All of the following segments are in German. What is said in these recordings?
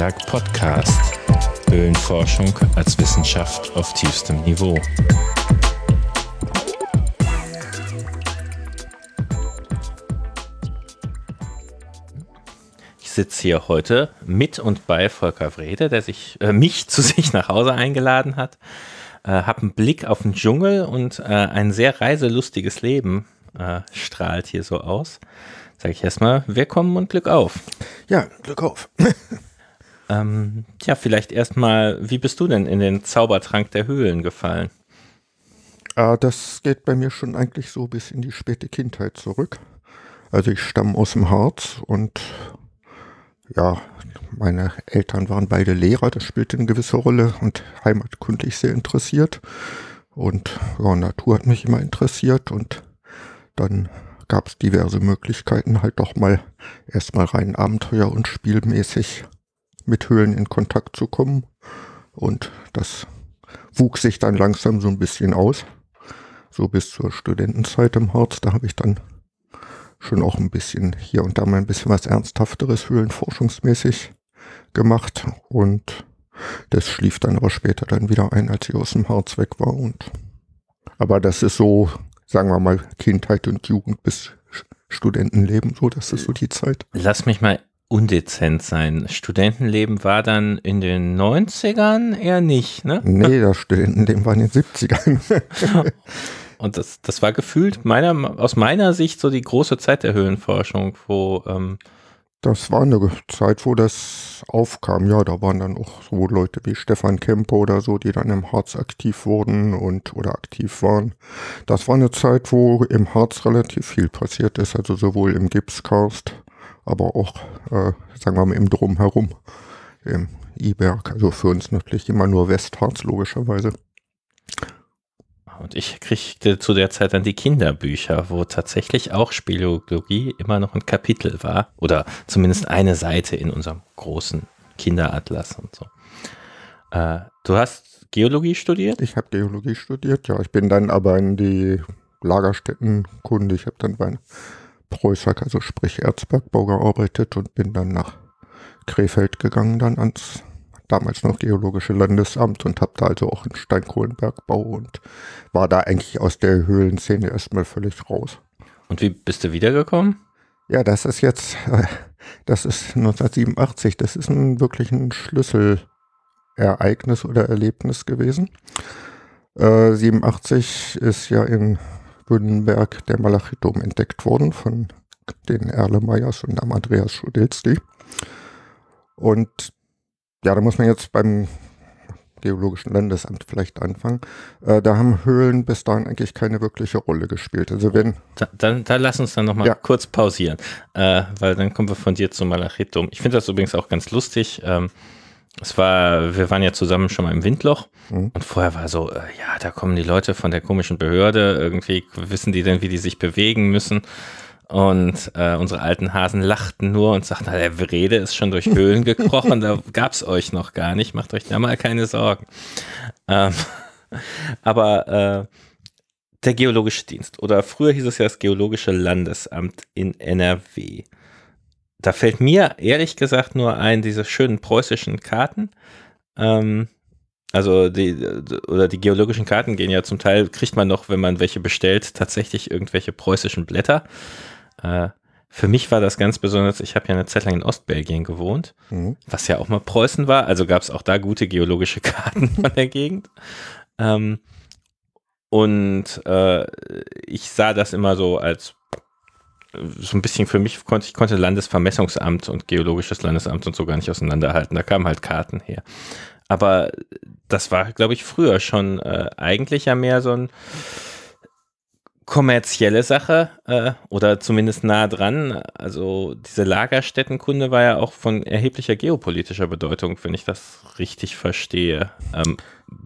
Antiberg Podcast. Höhlenforschung als Wissenschaft auf tiefstem Niveau. Ich sitze hier heute mit und bei Volker Wrede, der sich, äh, mich zu sich nach Hause eingeladen hat. Äh, hab einen Blick auf den Dschungel und äh, ein sehr reiselustiges Leben äh, strahlt hier so aus. Sag ich erstmal, willkommen und Glück auf. Ja, Glück auf. ähm, ja, vielleicht erstmal, wie bist du denn in den Zaubertrank der Höhlen gefallen? Äh, das geht bei mir schon eigentlich so bis in die späte Kindheit zurück. Also ich stamme aus dem Harz und ja, meine Eltern waren beide Lehrer, das spielte eine gewisse Rolle und heimatkundlich sehr interessiert. Und ja, Natur hat mich immer interessiert und dann gab es diverse Möglichkeiten, halt doch mal erstmal rein Abenteuer und spielmäßig mit Höhlen in Kontakt zu kommen. Und das wuchs sich dann langsam so ein bisschen aus. So bis zur Studentenzeit im Harz, da habe ich dann schon auch ein bisschen hier und da mal ein bisschen was Ernsthafteres höhlenforschungsmäßig gemacht. Und das schlief dann aber später dann wieder ein, als ich aus dem Harz weg war. Und aber das ist so sagen wir mal, Kindheit und Jugend bis Studentenleben, so, das ist so die Zeit. Lass mich mal undezent sein. Studentenleben war dann in den 90ern eher nicht, ne? Nee, das Studentenleben war in den 70ern. Und das, das war gefühlt meiner, aus meiner Sicht so die große Zeit der Höhlenforschung, wo ähm, das war eine Zeit, wo das aufkam. Ja, da waren dann auch so Leute wie Stefan Kemper oder so, die dann im Harz aktiv wurden und oder aktiv waren. Das war eine Zeit, wo im Harz relativ viel passiert ist, also sowohl im Gipskarst, aber auch, äh, sagen wir mal, im Drumherum, im Iberg. Also für uns natürlich immer nur Westharz, logischerweise. Und ich kriegte zu der Zeit dann die Kinderbücher, wo tatsächlich auch Speleologie immer noch ein Kapitel war. Oder zumindest eine Seite in unserem großen Kinderatlas und so. Äh, du hast Geologie studiert? Ich habe Geologie studiert, ja. Ich bin dann aber in die Lagerstättenkunde. Ich habe dann bei Preußack, also sprich Erzbergbau gearbeitet und bin dann nach Krefeld gegangen, dann ans damals noch Geologische Landesamt und habe da also auch einen Steinkohlenbergbau und war da eigentlich aus der Höhlenszene erstmal völlig raus. Und wie bist du wiedergekommen? Ja, das ist jetzt, das ist 1987, das ist ein, wirklich ein Schlüsselereignis oder Erlebnis gewesen. Äh, 87 ist ja in Bünnenberg der Malachitum entdeckt worden von den Erlemeyers und am Andreas Schudilski. Und ja, da muss man jetzt beim Geologischen Landesamt vielleicht anfangen. Äh, da haben Höhlen bis dahin eigentlich keine wirkliche Rolle gespielt. Also wenn da, dann, da lass uns dann nochmal ja. kurz pausieren, äh, weil dann kommen wir von dir zu Malachitum. Ich finde das übrigens auch ganz lustig. Ähm, es war, wir waren ja zusammen schon mal im Windloch mhm. und vorher war so, äh, ja, da kommen die Leute von der komischen Behörde, irgendwie wissen die denn, wie die sich bewegen müssen? Und äh, unsere alten Hasen lachten nur und sagten, der Wrede ist schon durch Höhlen gekrochen, da gab es euch noch gar nicht, macht euch da mal keine Sorgen. Ähm, aber äh, der Geologische Dienst oder früher hieß es ja das Geologische Landesamt in NRW. Da fällt mir ehrlich gesagt nur ein, diese schönen preußischen Karten. Ähm, also die oder die geologischen Karten gehen ja zum Teil, kriegt man noch, wenn man welche bestellt, tatsächlich irgendwelche preußischen Blätter. Äh, für mich war das ganz besonders, ich habe ja eine Zeit lang in Ostbelgien gewohnt, mhm. was ja auch mal Preußen war, also gab es auch da gute geologische Karten von der Gegend. Ähm, und äh, ich sah das immer so als so ein bisschen für mich konnte ich konnte Landesvermessungsamt und Geologisches Landesamt und so gar nicht auseinanderhalten. Da kamen halt Karten her. Aber das war, glaube ich, früher schon äh, eigentlich ja mehr so ein kommerzielle Sache äh, oder zumindest nah dran. Also diese Lagerstättenkunde war ja auch von erheblicher geopolitischer Bedeutung, wenn ich das richtig verstehe. Ähm,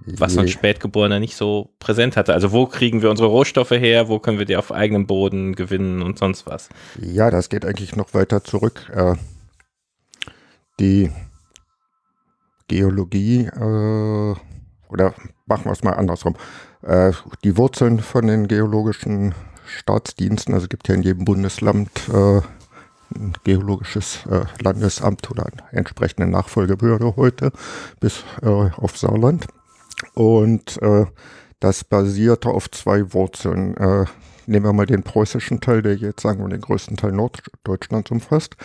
was ein Spätgeborener nicht so präsent hatte. Also wo kriegen wir unsere Rohstoffe her, wo können wir die auf eigenem Boden gewinnen und sonst was. Ja, das geht eigentlich noch weiter zurück. Äh, die Geologie, äh, oder machen wir es mal andersrum äh, die Wurzeln von den geologischen Staatsdiensten, also es gibt ja in jedem Bundesland äh, ein geologisches äh, Landesamt oder eine entsprechende Nachfolgebehörde heute bis äh, auf Saarland. Und äh, das basierte auf zwei Wurzeln. Nehmen wir mal den preußischen Teil, der jetzt sagen wir den größten Teil Norddeutschlands umfasst.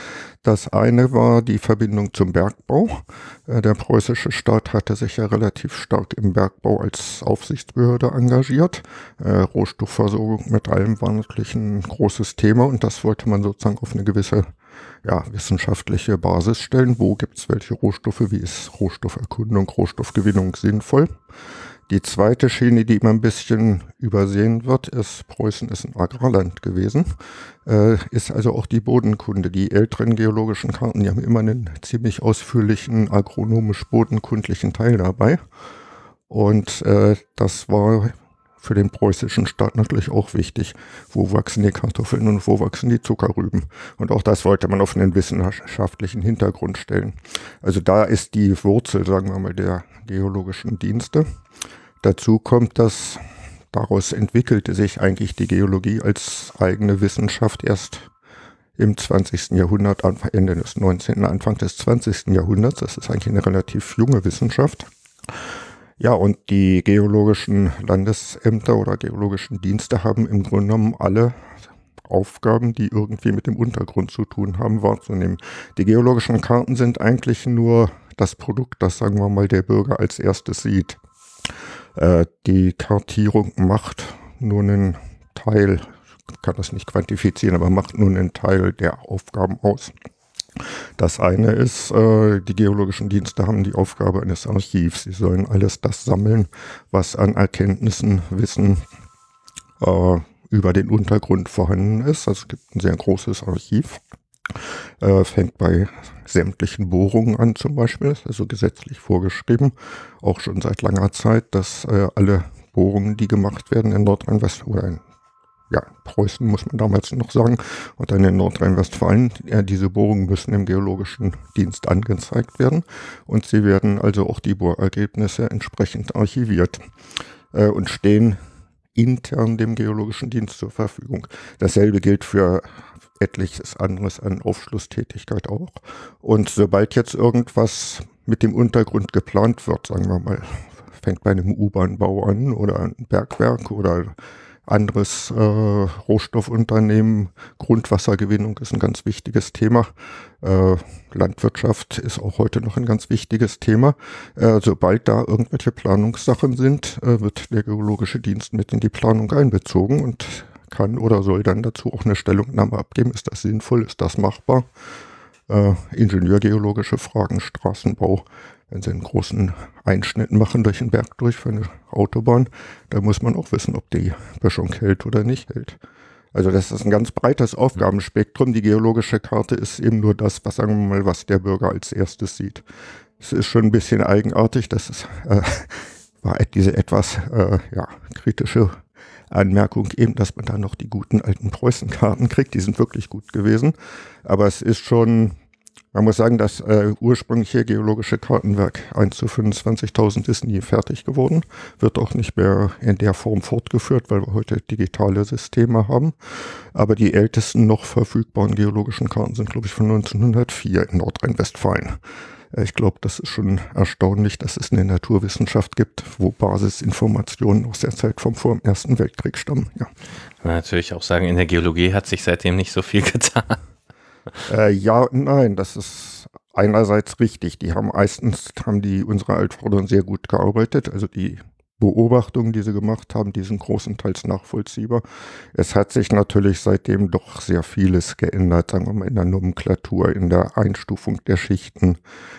Das eine war die Verbindung zum Bergbau. Äh, der preußische Staat hatte sich ja relativ stark im Bergbau als Aufsichtsbehörde engagiert. Äh, Rohstoffversorgung mit allem war natürlich ein großes Thema und das wollte man sozusagen auf eine gewisse ja, wissenschaftliche Basis stellen. Wo gibt es welche Rohstoffe? Wie ist Rohstofferkundung, Rohstoffgewinnung sinnvoll? Die zweite Schiene, die immer ein bisschen übersehen wird, ist, Preußen ist ein Agrarland gewesen, äh, ist also auch die Bodenkunde. Die älteren geologischen Karten, die haben immer einen ziemlich ausführlichen agronomisch-bodenkundlichen Teil dabei. Und äh, das war für den preußischen Staat natürlich auch wichtig. Wo wachsen die Kartoffeln und wo wachsen die Zuckerrüben? Und auch das wollte man auf einen wissenschaftlichen Hintergrund stellen. Also da ist die Wurzel, sagen wir mal, der geologischen Dienste. Dazu kommt, dass daraus entwickelte sich eigentlich die Geologie als eigene Wissenschaft erst im 20. Jahrhundert, Ende des 19., Anfang des 20. Jahrhunderts. Das ist eigentlich eine relativ junge Wissenschaft. Ja, und die geologischen Landesämter oder geologischen Dienste haben im Grunde genommen alle Aufgaben, die irgendwie mit dem Untergrund zu tun haben, wahrzunehmen. Die geologischen Karten sind eigentlich nur das Produkt, das sagen wir mal der Bürger als erstes sieht. Äh, die Kartierung macht nur einen Teil, kann das nicht quantifizieren, aber macht nur einen Teil der Aufgaben aus. Das eine ist, äh, die geologischen Dienste haben die Aufgabe eines Archivs. Sie sollen alles das sammeln, was an Erkenntnissen, Wissen äh, über den Untergrund vorhanden ist. Also es gibt ein sehr großes Archiv. Äh, fängt bei sämtlichen Bohrungen an zum Beispiel, also gesetzlich vorgeschrieben, auch schon seit langer Zeit, dass äh, alle Bohrungen, die gemacht werden in Nordrhein-Westfalen oder in ja, Preußen muss man damals noch sagen, und dann in Nordrhein-Westfalen, äh, diese Bohrungen müssen im geologischen Dienst angezeigt werden und sie werden also auch die Bohrergebnisse entsprechend archiviert äh, und stehen intern dem geologischen Dienst zur Verfügung. Dasselbe gilt für etliches anderes an Aufschlusstätigkeit auch. Und sobald jetzt irgendwas mit dem Untergrund geplant wird, sagen wir mal, fängt bei einem U-Bahn-Bau an oder ein Bergwerk oder anderes äh, Rohstoffunternehmen. Grundwassergewinnung ist ein ganz wichtiges Thema. Äh, Landwirtschaft ist auch heute noch ein ganz wichtiges Thema. Äh, sobald da irgendwelche Planungssachen sind, äh, wird der geologische Dienst mit in die Planung einbezogen und kann oder soll dann dazu auch eine Stellungnahme abgeben. Ist das sinnvoll? Ist das machbar? Äh, Ingenieurgeologische Fragen, Straßenbau. Wenn Sie einen großen Einschnitt machen durch den Berg durch für eine Autobahn, da muss man auch wissen, ob die Böschung hält oder nicht hält. Also das ist ein ganz breites Aufgabenspektrum. Die geologische Karte ist eben nur das, was sagen wir mal, was der Bürger als erstes sieht. Es ist schon ein bisschen eigenartig, dass es äh, war diese etwas äh, ja, kritische Anmerkung eben, dass man da noch die guten alten Preußenkarten kriegt. Die sind wirklich gut gewesen. Aber es ist schon, man muss sagen, das äh, ursprüngliche geologische Kartenwerk 1 zu 25.000 ist nie fertig geworden. Wird auch nicht mehr in der Form fortgeführt, weil wir heute digitale Systeme haben. Aber die ältesten noch verfügbaren geologischen Karten sind, glaube ich, von 1904 in Nordrhein-Westfalen. Äh, ich glaube, das ist schon erstaunlich, dass es eine Naturwissenschaft gibt, wo Basisinformationen aus der Zeit vom vor dem Ersten Weltkrieg stammen. Ja. Natürlich auch sagen, in der Geologie hat sich seitdem nicht so viel getan. Äh, ja, nein, das ist einerseits richtig. Die haben meistens, haben die unsere Altvorderen sehr gut gearbeitet. Also die Beobachtungen, die sie gemacht haben, die sind großenteils nachvollziehbar. Es hat sich natürlich seitdem doch sehr vieles geändert, sagen wir mal in der Nomenklatur, in der Einstufung der Schichten,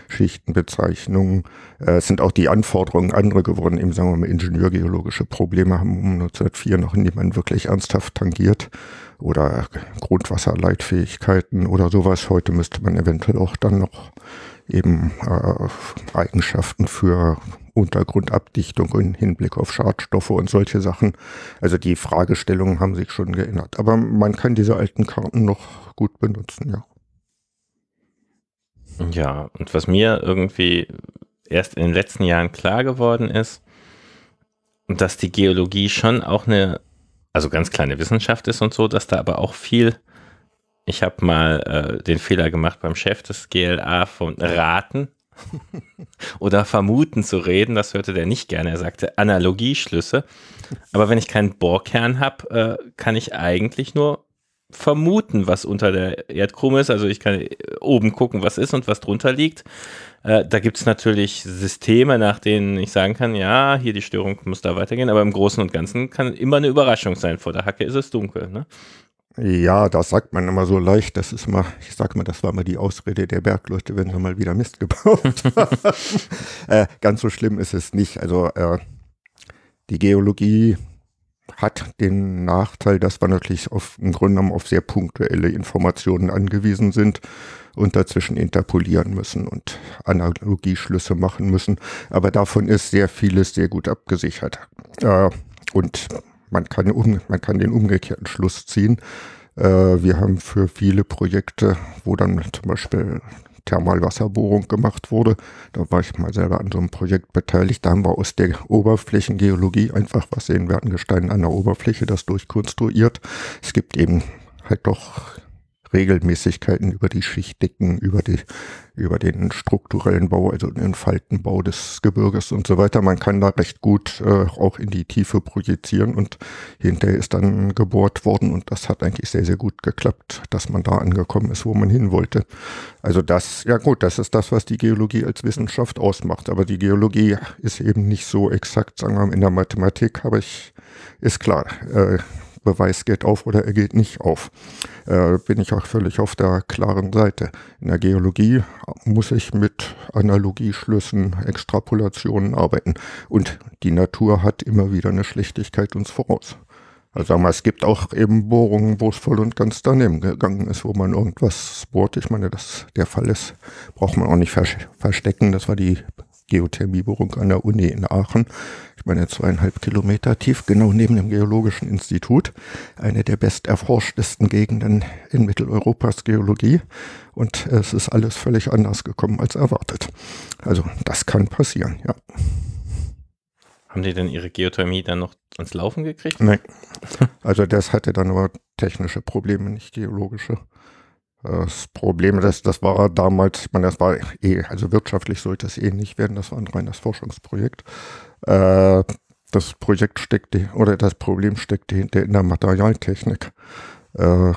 Schichtenbezeichnungen. Äh, es sind auch die Anforderungen andere geworden, eben sagen wir mal ingenieurgeologische Probleme haben um 1904 noch niemand wirklich ernsthaft tangiert oder Grundwasserleitfähigkeiten oder sowas. Heute müsste man eventuell auch dann noch eben äh, Eigenschaften für Untergrundabdichtung im Hinblick auf Schadstoffe und solche Sachen. Also die Fragestellungen haben sich schon geändert. Aber man kann diese alten Karten noch gut benutzen, ja. Ja, und was mir irgendwie erst in den letzten Jahren klar geworden ist, dass die Geologie schon auch eine, also ganz kleine Wissenschaft ist und so, dass da aber auch viel Ich habe mal äh, den Fehler gemacht beim Chef des GLA von Raten oder Vermuten zu reden. Das hörte der nicht gerne. Er sagte Analogieschlüsse. Aber wenn ich keinen Bohrkern habe, äh, kann ich eigentlich nur vermuten, was unter der Erdkrume ist. Also ich kann oben gucken, was ist und was drunter liegt. Äh, da gibt es natürlich Systeme, nach denen ich sagen kann, ja, hier die Störung muss da weitergehen, aber im Großen und Ganzen kann immer eine Überraschung sein. Vor der Hacke ist es dunkel. Ne? Ja, das sagt man immer so leicht. Das ist mal, ich sag mal, das war mal die Ausrede der Bergleute, wenn sie mal wieder Mist gebaut haben. äh, ganz so schlimm ist es nicht. Also äh, die Geologie hat den Nachteil, dass wir natürlich auf, im Grunde genommen auf sehr punktuelle Informationen angewiesen sind und dazwischen interpolieren müssen und Analogieschlüsse machen müssen. Aber davon ist sehr vieles sehr gut abgesichert. Äh, und man kann, um, man kann den umgekehrten Schluss ziehen. Äh, wir haben für viele Projekte, wo dann zum Beispiel Thermalwasserbohrung gemacht wurde. Da war ich mal selber an so einem Projekt beteiligt. Da haben wir aus der Oberflächengeologie einfach was sehen wir an Gestein an der Oberfläche, das durchkonstruiert. Es gibt eben halt doch Regelmäßigkeiten über die Schichtdicken, über, die, über den strukturellen Bau, also den Faltenbau des Gebirges und so weiter. Man kann da recht gut äh, auch in die Tiefe projizieren und hinterher ist dann gebohrt worden und das hat eigentlich sehr, sehr gut geklappt, dass man da angekommen ist, wo man hin wollte. Also das, ja gut, das ist das, was die Geologie als Wissenschaft ausmacht. Aber die Geologie ist eben nicht so exakt, sagen wir mal, in der Mathematik habe ich, ist klar, äh, Beweis geht auf oder er geht nicht auf. Äh, bin ich auch völlig auf der klaren Seite. In der Geologie muss ich mit Analogieschlüssen, Extrapolationen arbeiten. Und die Natur hat immer wieder eine Schlechtigkeit uns voraus. Also sagen wir, es gibt auch eben Bohrungen, wo es voll und ganz daneben gegangen ist, wo man irgendwas bohrt. Ich meine, dass der Fall ist, braucht man auch nicht verstecken. Das war die Geothermiebohrung an der Uni in Aachen. Ich meine, zweieinhalb Kilometer tief, genau neben dem Geologischen Institut. Eine der best erforschtesten Gegenden in Mitteleuropas Geologie. Und es ist alles völlig anders gekommen als erwartet. Also, das kann passieren, ja. Haben die denn ihre Geothermie dann noch ans Laufen gekriegt? Nein. Also, das hatte dann nur technische Probleme, nicht geologische. Das Problem, das, das war damals, ich meine, das war eh, also wirtschaftlich sollte es eh nicht werden, das war ein reines Forschungsprojekt. Äh, das Projekt steckte, oder das Problem steckte hinter in der Materialtechnik. Äh,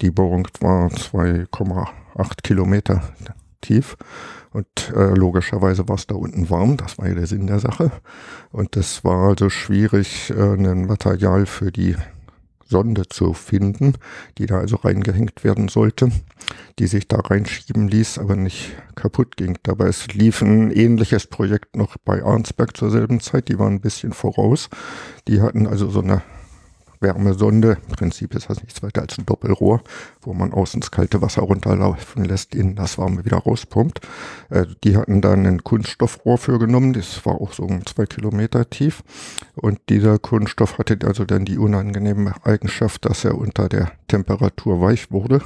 die Bohrung war 2,8 Kilometer tief und äh, logischerweise war es da unten warm, das war ja der Sinn der Sache. Und es war also schwierig, äh, ein Material für die Sonde zu finden, die da also reingehängt werden sollte, die sich da reinschieben ließ, aber nicht kaputt ging. Dabei es lief ein ähnliches Projekt noch bei Arnsberg zur selben Zeit, die waren ein bisschen voraus. Die hatten also so eine Wärmesonde. Im Prinzip ist das nichts weiter als ein Doppelrohr, wo man außen das kalte Wasser runterlaufen lässt, innen das warme wieder rauspumpt. Äh, die hatten dann ein Kunststoffrohr für genommen, das war auch so um zwei Kilometer tief. Und dieser Kunststoff hatte also dann die unangenehme Eigenschaft, dass er unter der Temperatur weich wurde.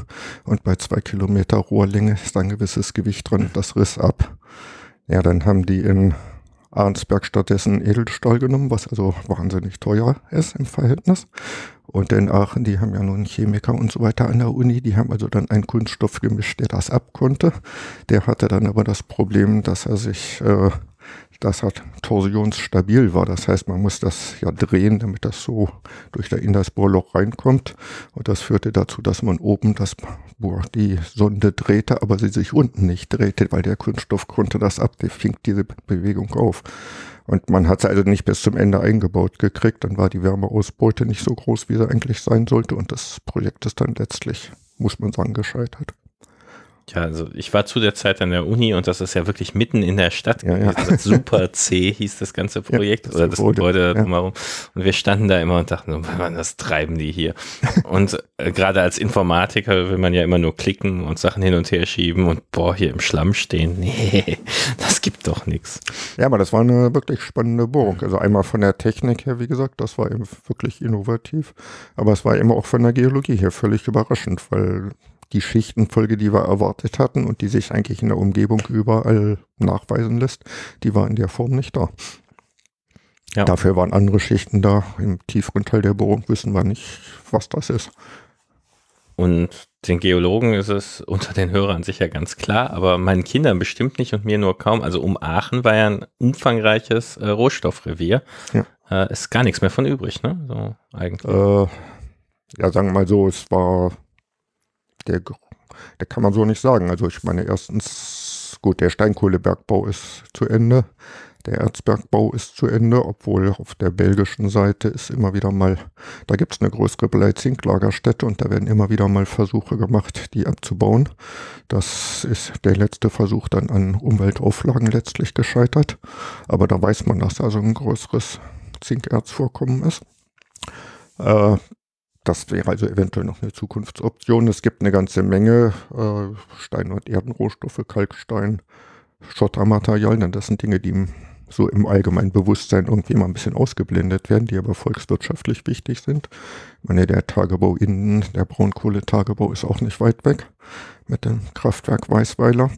Und bei zwei Kilometer Rohrlänge ist ein gewisses Gewicht drin, das riss ab. Ja, dann haben die in Arnsberg stattdessen Edelstahl genommen, was also wahnsinnig teuer ist im Verhältnis. Und in Aachen, die haben ja nun Chemiker und so weiter an der Uni, die haben also dann einen Kunststoff gemischt, der das abkonnte. Der hatte dann aber das Problem, dass er sich äh, das hat torsionsstabil war. Das heißt, man muss das ja drehen, damit das so durch der, in das Bohrloch reinkommt. Und das führte dazu, dass man oben das Bohr, die Sonde drehte, aber sie sich unten nicht drehte, weil der Kunststoff konnte das ab, der fing diese Bewegung auf. Und man hat es also nicht bis zum Ende eingebaut gekriegt. Dann war die Wärmeausbeute nicht so groß, wie sie eigentlich sein sollte. Und das Projekt ist dann letztlich, muss man sagen, gescheitert. Ja, also ich war zu der Zeit an der Uni und das ist ja wirklich mitten in der Stadt. Ja, ja. Super C hieß das ganze Projekt ja, das oder das Gebäude drumherum. Und wir standen da immer und dachten, was treiben die hier? und äh, gerade als Informatiker will man ja immer nur klicken und Sachen hin und her schieben und boah, hier im Schlamm stehen. Nee, das gibt doch nichts. Ja, aber das war eine wirklich spannende Bohrung. Also einmal von der Technik her, wie gesagt, das war eben wirklich innovativ. Aber es war immer auch von der Geologie her völlig überraschend, weil die Schichtenfolge, die wir erwartet hatten und die sich eigentlich in der Umgebung überall nachweisen lässt, die war in der Form nicht da. Ja. Dafür waren andere Schichten da. Im tieferen Teil der Bohrung wissen wir nicht, was das ist. Und den Geologen ist es unter den Hörern sicher ganz klar, aber meinen Kindern bestimmt nicht und mir nur kaum. Also um Aachen war ja ein umfangreiches äh, Rohstoffrevier. Ja. Äh, ist gar nichts mehr von übrig, ne? So eigentlich. Äh, ja, sagen wir mal so, es war der, der kann man so nicht sagen. Also ich meine, erstens, gut, der Steinkohlebergbau ist zu Ende. Der Erzbergbau ist zu Ende, obwohl auf der belgischen Seite ist immer wieder mal, da gibt es eine größere Blei-Zink-Lagerstätte und da werden immer wieder mal Versuche gemacht, die abzubauen. Das ist der letzte Versuch dann an Umweltauflagen letztlich gescheitert. Aber da weiß man, dass da so ein größeres Zinkerzvorkommen ist. Äh, das wäre also eventuell noch eine Zukunftsoption. Es gibt eine ganze Menge äh, Stein- und Erdenrohstoffe, Kalkstein, Schottermaterialien. Das sind Dinge, die so im allgemeinen Bewusstsein irgendwie mal ein bisschen ausgeblendet werden, die aber volkswirtschaftlich wichtig sind. Ich meine, der Tagebau innen, der Braunkohletagebau ist auch nicht weit weg mit dem Kraftwerk Weißweiler.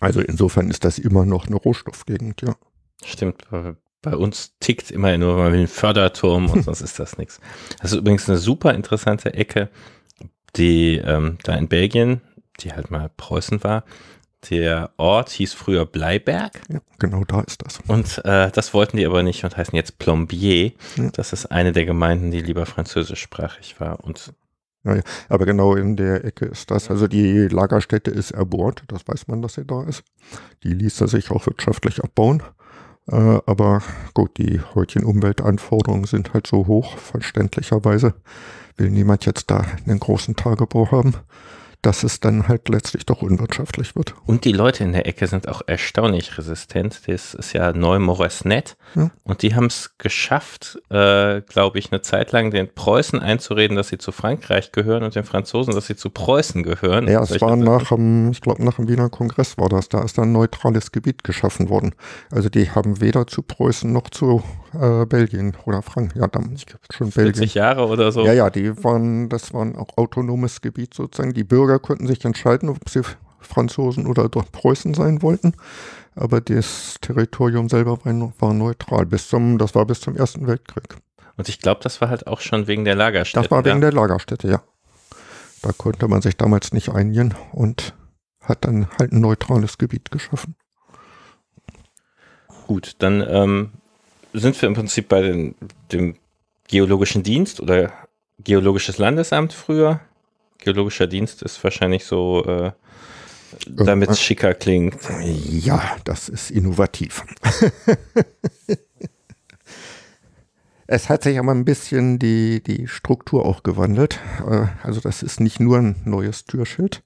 Also insofern ist das immer noch eine Rohstoffgegend, ja. Stimmt, bei uns tickt immer nur, man will einen Förderturm und sonst ist das nichts. Das ist übrigens eine super interessante Ecke, die ähm, da in Belgien, die halt mal Preußen war, der Ort hieß früher Bleiberg. Ja, genau da ist das. Und äh, das wollten die aber nicht und heißen jetzt Plombier. Ja. Das ist eine der Gemeinden, die lieber französischsprachig war. Und ja, ja, aber genau in der Ecke ist das. Also die Lagerstätte ist erbohrt, das weiß man, dass sie da ist. Die ließ er sich auch wirtschaftlich abbauen. Äh, aber gut, die heutigen Umweltanforderungen sind halt so hoch, verständlicherweise. Will niemand jetzt da einen großen Tagebau haben dass es dann halt letztlich doch unwirtschaftlich wird. Und die Leute in der Ecke sind auch erstaunlich resistent. Das ist ja Neu-Moresnet. Ja. Und die haben es geschafft, äh, glaube ich, eine Zeit lang den Preußen einzureden, dass sie zu Frankreich gehören und den Franzosen, dass sie zu Preußen gehören. Ja, es war nach dem, ich glaube, nach dem Wiener Kongress war das. Da ist dann ein neutrales Gebiet geschaffen worden. Also die haben weder zu Preußen noch zu äh, Belgien oder Frank, ja, glaube schon 40 Belgien. Jahre oder so. Ja, ja, die waren, das war ein auch autonomes Gebiet sozusagen. Die Bürger konnten sich entscheiden, ob sie Franzosen oder Preußen sein wollten. Aber das Territorium selber war, war neutral. Bis zum, das war bis zum Ersten Weltkrieg. Und ich glaube, das war halt auch schon wegen der Lagerstätte. Das war wegen ja? der Lagerstätte, ja. Da konnte man sich damals nicht einigen und hat dann halt ein neutrales Gebiet geschaffen. Gut, dann ähm, sind wir im Prinzip bei den, dem Geologischen Dienst oder Geologisches Landesamt früher. Geologischer Dienst ist wahrscheinlich so, äh, damit es schicker klingt. Ja, das ist innovativ. es hat sich aber ein bisschen die, die Struktur auch gewandelt. Äh, also das ist nicht nur ein neues Türschild.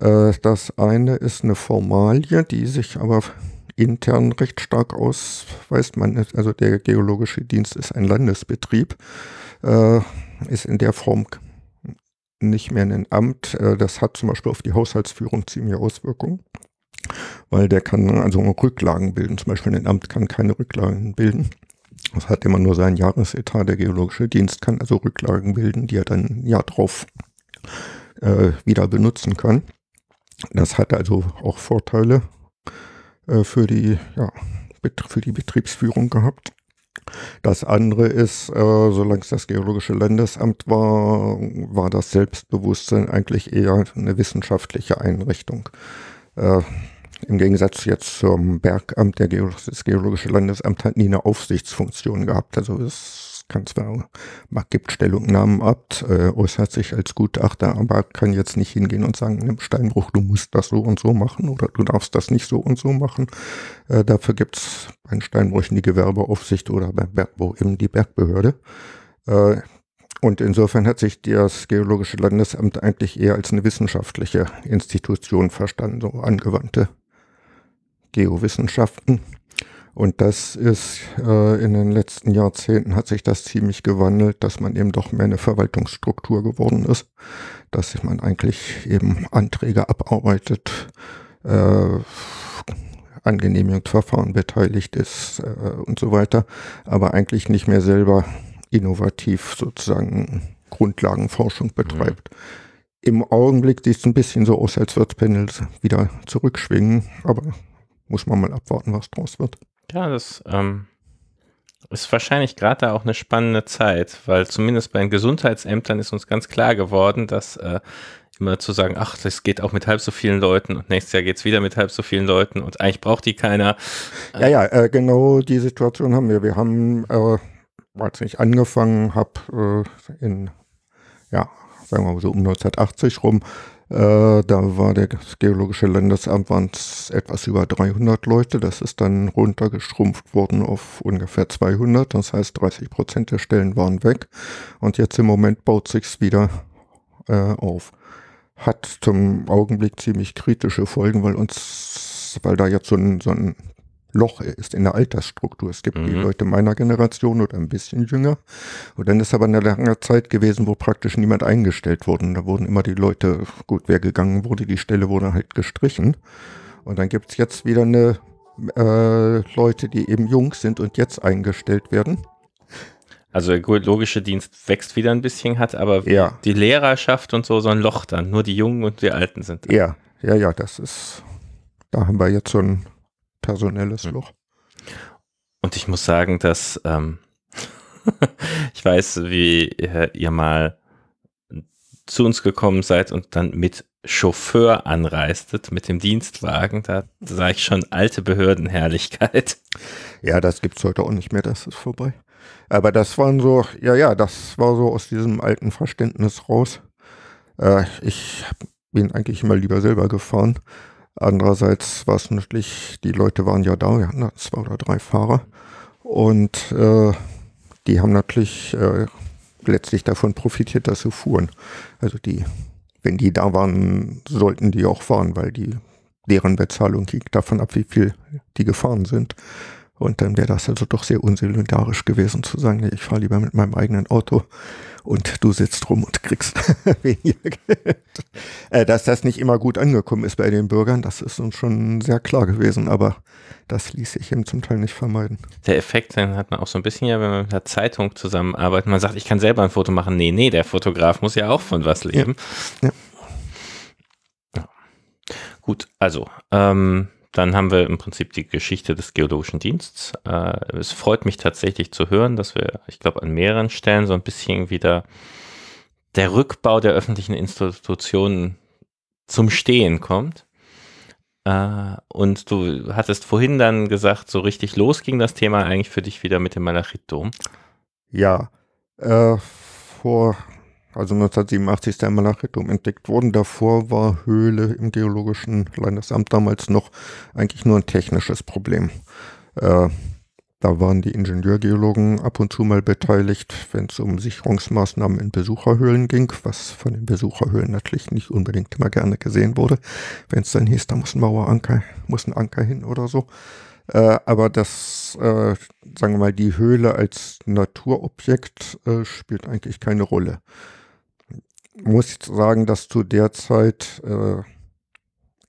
Äh, das eine ist eine Formalie, die sich aber intern recht stark ausweist. Man, also der Geologische Dienst ist ein Landesbetrieb, äh, ist in der Form nicht mehr ein Amt. Äh, das hat zum Beispiel auf die Haushaltsführung ziemliche Auswirkungen, weil der kann also Rücklagen bilden. Zum Beispiel ein Amt kann keine Rücklagen bilden. Das hat immer nur seinen Jahresetat. Der Geologische Dienst kann also Rücklagen bilden, die er dann ein Jahr drauf äh, wieder benutzen kann. Das hat also auch Vorteile äh, für, die, ja, für die Betriebsführung gehabt. Das andere ist, äh, solange es das Geologische Landesamt war, war das Selbstbewusstsein eigentlich eher eine wissenschaftliche Einrichtung. Äh, Im Gegensatz jetzt zum Bergamt, der Geolo das Geologische Landesamt hat nie eine Aufsichtsfunktion gehabt. Also es kann zwar, gibt Stellungnahmen ab, äh, äußert sich als Gutachter, aber kann jetzt nicht hingehen und sagen, im Steinbruch, du musst das so und so machen oder du darfst das nicht so und so machen. Äh, dafür gibt es bei Steinbrüchen die Gewerbeaufsicht oder beim Bergbau eben die Bergbehörde. Äh, und insofern hat sich das Geologische Landesamt eigentlich eher als eine wissenschaftliche Institution verstanden, so angewandte Geowissenschaften. Und das ist äh, in den letzten Jahrzehnten hat sich das ziemlich gewandelt, dass man eben doch mehr eine Verwaltungsstruktur geworden ist, dass man eigentlich eben Anträge abarbeitet, äh, an Genehmigungsverfahren beteiligt ist äh, und so weiter, aber eigentlich nicht mehr selber innovativ sozusagen Grundlagenforschung betreibt. Mhm. Im Augenblick sieht es ein bisschen so aus, als wird Panel wieder zurückschwingen, aber muss man mal abwarten, was draus wird. Ja, das ähm, ist wahrscheinlich gerade da auch eine spannende Zeit, weil zumindest bei den Gesundheitsämtern ist uns ganz klar geworden, dass äh, immer zu sagen, ach, das geht auch mit halb so vielen Leuten und nächstes Jahr geht es wieder mit halb so vielen Leuten und eigentlich braucht die keiner. Ja, ja, äh, genau die Situation haben wir. Wir haben, äh, als ich angefangen habe, äh, in, ja, sagen wir mal so um 1980 rum, da war der, das Geologische Landesamt waren etwas über 300 Leute. Das ist dann runtergeschrumpft worden auf ungefähr 200. Das heißt, 30 Prozent der Stellen waren weg. Und jetzt im Moment baut sich's wieder äh, auf. Hat zum Augenblick ziemlich kritische Folgen, weil uns, weil da jetzt so ein, so ein Loch ist in der Altersstruktur. Es gibt mhm. die Leute meiner Generation oder ein bisschen jünger. Und dann ist aber eine lange Zeit gewesen, wo praktisch niemand eingestellt wurde. Da wurden immer die Leute, gut, wer gegangen wurde, die Stelle wurde halt gestrichen. Und dann gibt es jetzt wieder eine äh, Leute, die eben jung sind und jetzt eingestellt werden. Also der geologische Dienst wächst wieder ein bisschen, hat aber ja. die Lehrerschaft und so so ein Loch dann. Nur die Jungen und die Alten sind. Da. Ja, ja, ja, das ist, da haben wir jetzt so ein personelles Loch. Und ich muss sagen, dass ähm, ich weiß, wie ihr mal zu uns gekommen seid und dann mit Chauffeur anreistet, mit dem Dienstwagen. Da sah ich schon alte Behördenherrlichkeit. Ja, das gibt es heute auch nicht mehr, das ist vorbei. Aber das waren so, ja, ja, das war so aus diesem alten Verständnis raus. Äh, ich bin eigentlich immer lieber selber gefahren. Andererseits war es natürlich, die Leute waren ja da, wir hatten zwei oder drei Fahrer und äh, die haben natürlich äh, letztlich davon profitiert, dass sie fuhren. Also die, wenn die da waren, sollten die auch fahren, weil die deren Bezahlung ging davon ab, wie viel die gefahren sind. Und dann wäre das also doch sehr unsolidarisch gewesen zu sagen, ich fahre lieber mit meinem eigenen Auto und du sitzt rum und kriegst weniger Geld. Äh, dass das nicht immer gut angekommen ist bei den Bürgern, das ist uns schon sehr klar gewesen, aber das ließ sich eben zum Teil nicht vermeiden. Der Effekt, den hat man auch so ein bisschen ja, wenn man mit der Zeitung zusammenarbeitet. Man sagt, ich kann selber ein Foto machen. Nee, nee, der Fotograf muss ja auch von was leben. Ja. ja. ja. Gut, also, ähm, dann haben wir im Prinzip die Geschichte des Geologischen Dienstes. Äh, es freut mich tatsächlich zu hören, dass wir, ich glaube, an mehreren Stellen so ein bisschen wieder der Rückbau der öffentlichen Institutionen zum Stehen kommt. Äh, und du hattest vorhin dann gesagt, so richtig los ging das Thema eigentlich für dich wieder mit dem Malachitdom. Ja, äh, vor also 1987 ist der Malachitum entdeckt worden. Davor war Höhle im Geologischen Landesamt damals noch eigentlich nur ein technisches Problem. Äh, da waren die Ingenieurgeologen ab und zu mal beteiligt, wenn es um Sicherungsmaßnahmen in Besucherhöhlen ging, was von den Besucherhöhlen natürlich nicht unbedingt immer gerne gesehen wurde. Wenn es dann hieß, da muss ein Maueranker, muss ein Anker hin oder so. Äh, aber das, äh, sagen wir mal, die Höhle als Naturobjekt äh, spielt eigentlich keine Rolle muss ich sagen, dass zu der Zeit äh,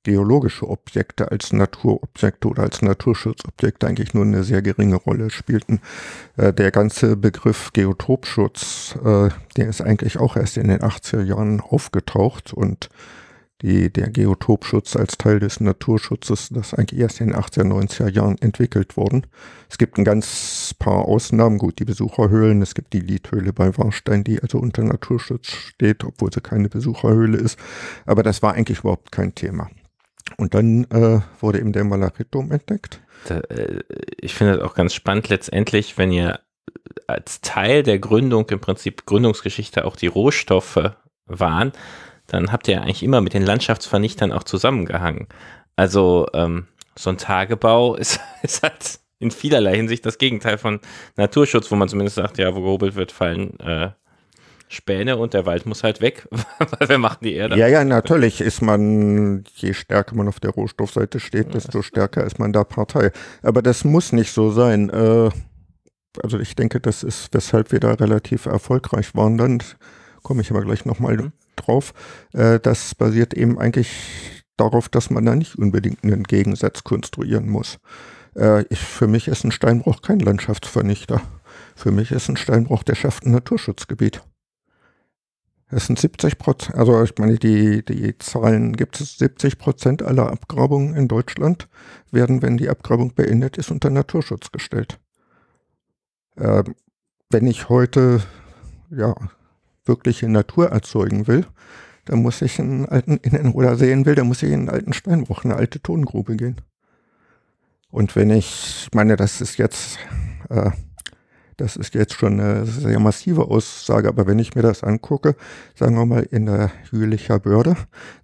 geologische Objekte als Naturobjekte oder als Naturschutzobjekte eigentlich nur eine sehr geringe Rolle spielten. Äh, der ganze Begriff Geotopschutz, äh, der ist eigentlich auch erst in den 80er Jahren aufgetaucht und die, der Geotopschutz als Teil des Naturschutzes, das eigentlich erst in den 80er, 90er Jahren entwickelt worden. Es gibt ein ganz paar Ausnahmen, gut, die Besucherhöhlen, es gibt die Liedhöhle bei Warstein, die also unter Naturschutz steht, obwohl sie keine Besucherhöhle ist. Aber das war eigentlich überhaupt kein Thema. Und dann äh, wurde eben der Malachitdom entdeckt. Da, äh, ich finde das auch ganz spannend letztendlich, wenn ihr als Teil der Gründung im Prinzip Gründungsgeschichte auch die Rohstoffe waren, dann habt ihr eigentlich immer mit den Landschaftsvernichtern auch zusammengehangen. Also ähm, so ein Tagebau ist, ist halt in vielerlei Hinsicht das Gegenteil von Naturschutz, wo man zumindest sagt, ja, wo gehobelt wird, fallen äh, Späne und der Wald muss halt weg, weil wir machen die Erde. Ja, ja, natürlich ist man, je stärker man auf der Rohstoffseite steht, desto stärker ist man da Partei. Aber das muss nicht so sein. Äh, also ich denke, das ist, weshalb wir da relativ erfolgreich waren. Dann komme ich aber gleich nochmal mhm drauf. Äh, das basiert eben eigentlich darauf, dass man da nicht unbedingt einen Gegensatz konstruieren muss. Äh, für mich ist ein Steinbruch kein Landschaftsvernichter. Für mich ist ein Steinbruch, der schafft ein Naturschutzgebiet. Es sind 70 Prozent, also ich meine, die, die Zahlen gibt es, 70 Prozent aller Abgrabungen in Deutschland werden, wenn die Abgrabung beendet ist, unter Naturschutz gestellt. Äh, wenn ich heute, ja, wirkliche Natur erzeugen will, dann muss ich einen alten, in den, oder sehen will, dann muss ich in einen alten Steinbruch, eine alte Tongrube gehen. Und wenn ich, meine, das ist jetzt, äh, das ist jetzt schon eine sehr massive Aussage, aber wenn ich mir das angucke, sagen wir mal in der Jülicher Börde,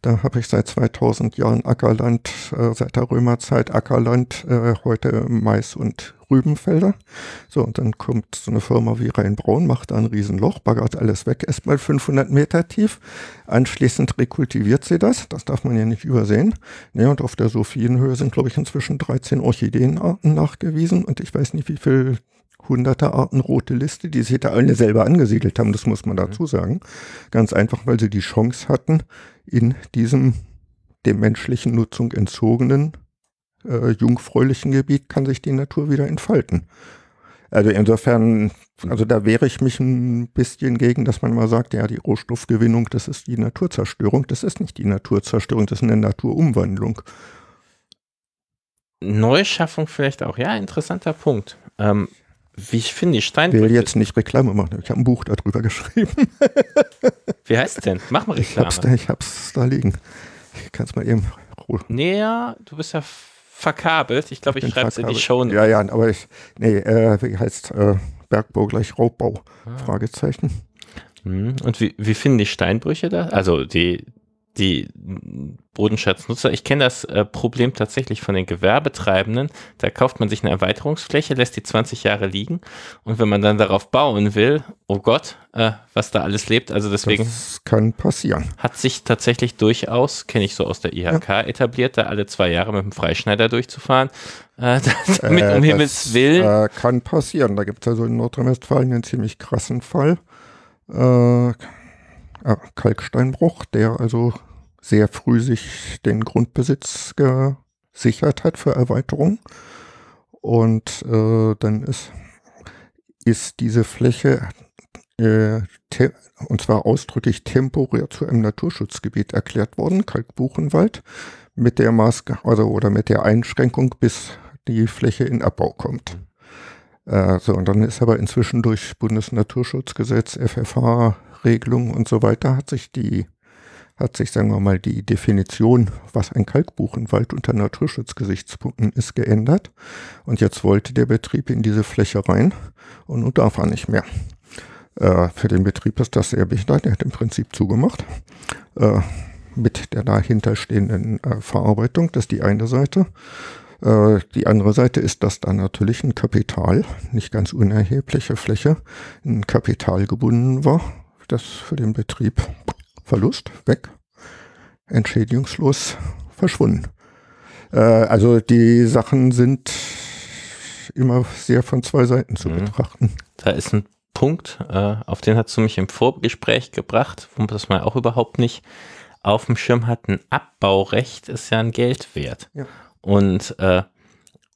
da habe ich seit 2000 Jahren Ackerland, äh, seit der Römerzeit Ackerland, äh, heute Mais und Rübenfelder. So, und dann kommt so eine Firma wie Rheinbraun, macht da ein Riesenloch, baggert alles weg, erstmal 500 Meter tief. Anschließend rekultiviert sie das, das darf man ja nicht übersehen. Ne, und auf der Sophienhöhe sind, glaube ich, inzwischen 13 Orchideenarten nachgewiesen und ich weiß nicht, wie viel hunderte Arten rote Liste, die sich da alle selber angesiedelt haben, das muss man mhm. dazu sagen. Ganz einfach, weil sie die Chance hatten, in diesem dem menschlichen Nutzung entzogenen, äh, jungfräulichen Gebiet kann sich die Natur wieder entfalten. Also insofern, also da wehre ich mich ein bisschen gegen, dass man mal sagt, ja, die Rohstoffgewinnung, das ist die Naturzerstörung. Das ist nicht die Naturzerstörung, das ist eine Naturumwandlung. Neuschaffung vielleicht auch, ja, interessanter Punkt. Ähm, wie ich finde, die Steinbrücke. Ich will jetzt nicht Reklame machen. Ich habe ein Buch darüber geschrieben. Wie heißt es denn? Mach mal Reklame. Ich hab's da, ich hab's da liegen. Ich kann es mal eben. Näher, du bist ja verkabelt. Ich glaube, ich, ich schreibe es in die Show. Ja, ja, aber ich. Nee, äh, wie heißt äh, Bergbau gleich Raubbau? Ah. Fragezeichen. Hm, und wie, wie finden die Steinbrüche da? Also die, die Bodenschatznutzer. Ich kenne das äh, Problem tatsächlich von den Gewerbetreibenden. Da kauft man sich eine Erweiterungsfläche, lässt die 20 Jahre liegen und wenn man dann darauf bauen will, oh Gott, äh, was da alles lebt. Also deswegen. Das kann passieren. Hat sich tatsächlich durchaus, kenne ich so aus der IHK, ja. etabliert, da alle zwei Jahre mit dem Freischneider durchfahren. Äh, damit um Himmels Willen. Äh, kann passieren. Da gibt es also in Nordrhein-Westfalen einen ziemlich krassen Fall. Äh, Kalksteinbruch, der also sehr früh sich den Grundbesitz gesichert hat für Erweiterung. Und äh, dann ist, ist diese Fläche äh, und zwar ausdrücklich temporär zu einem Naturschutzgebiet erklärt worden, Kalkbuchenwald, mit der Maß, also oder mit der Einschränkung, bis die Fläche in Abbau kommt. Äh, so, und dann ist aber inzwischen durch Bundesnaturschutzgesetz, FFH, Regelung und so weiter hat sich die hat sich, sagen wir mal, die Definition, was ein Kalkbuchenwald unter Naturschutzgesichtspunkten ist, geändert. Und jetzt wollte der Betrieb in diese Fläche rein und nun darf er nicht mehr. Äh, für den Betrieb ist das sehr wichtig. Der hat im Prinzip zugemacht. Äh, mit der dahinterstehenden äh, Verarbeitung. Das ist die eine Seite. Äh, die andere Seite ist, dass da natürlich ein Kapital, nicht ganz unerhebliche Fläche, ein Kapital gebunden war das für den Betrieb Verlust, weg, entschädigungslos verschwunden. Äh, also die Sachen sind immer sehr von zwei Seiten zu mhm. betrachten. Da ist ein Punkt, äh, auf den hast du mich im Vorgespräch gebracht, wo man das mal auch überhaupt nicht auf dem Schirm hat. Ein Abbaurecht ist ja ein Geldwert. Ja. Und äh,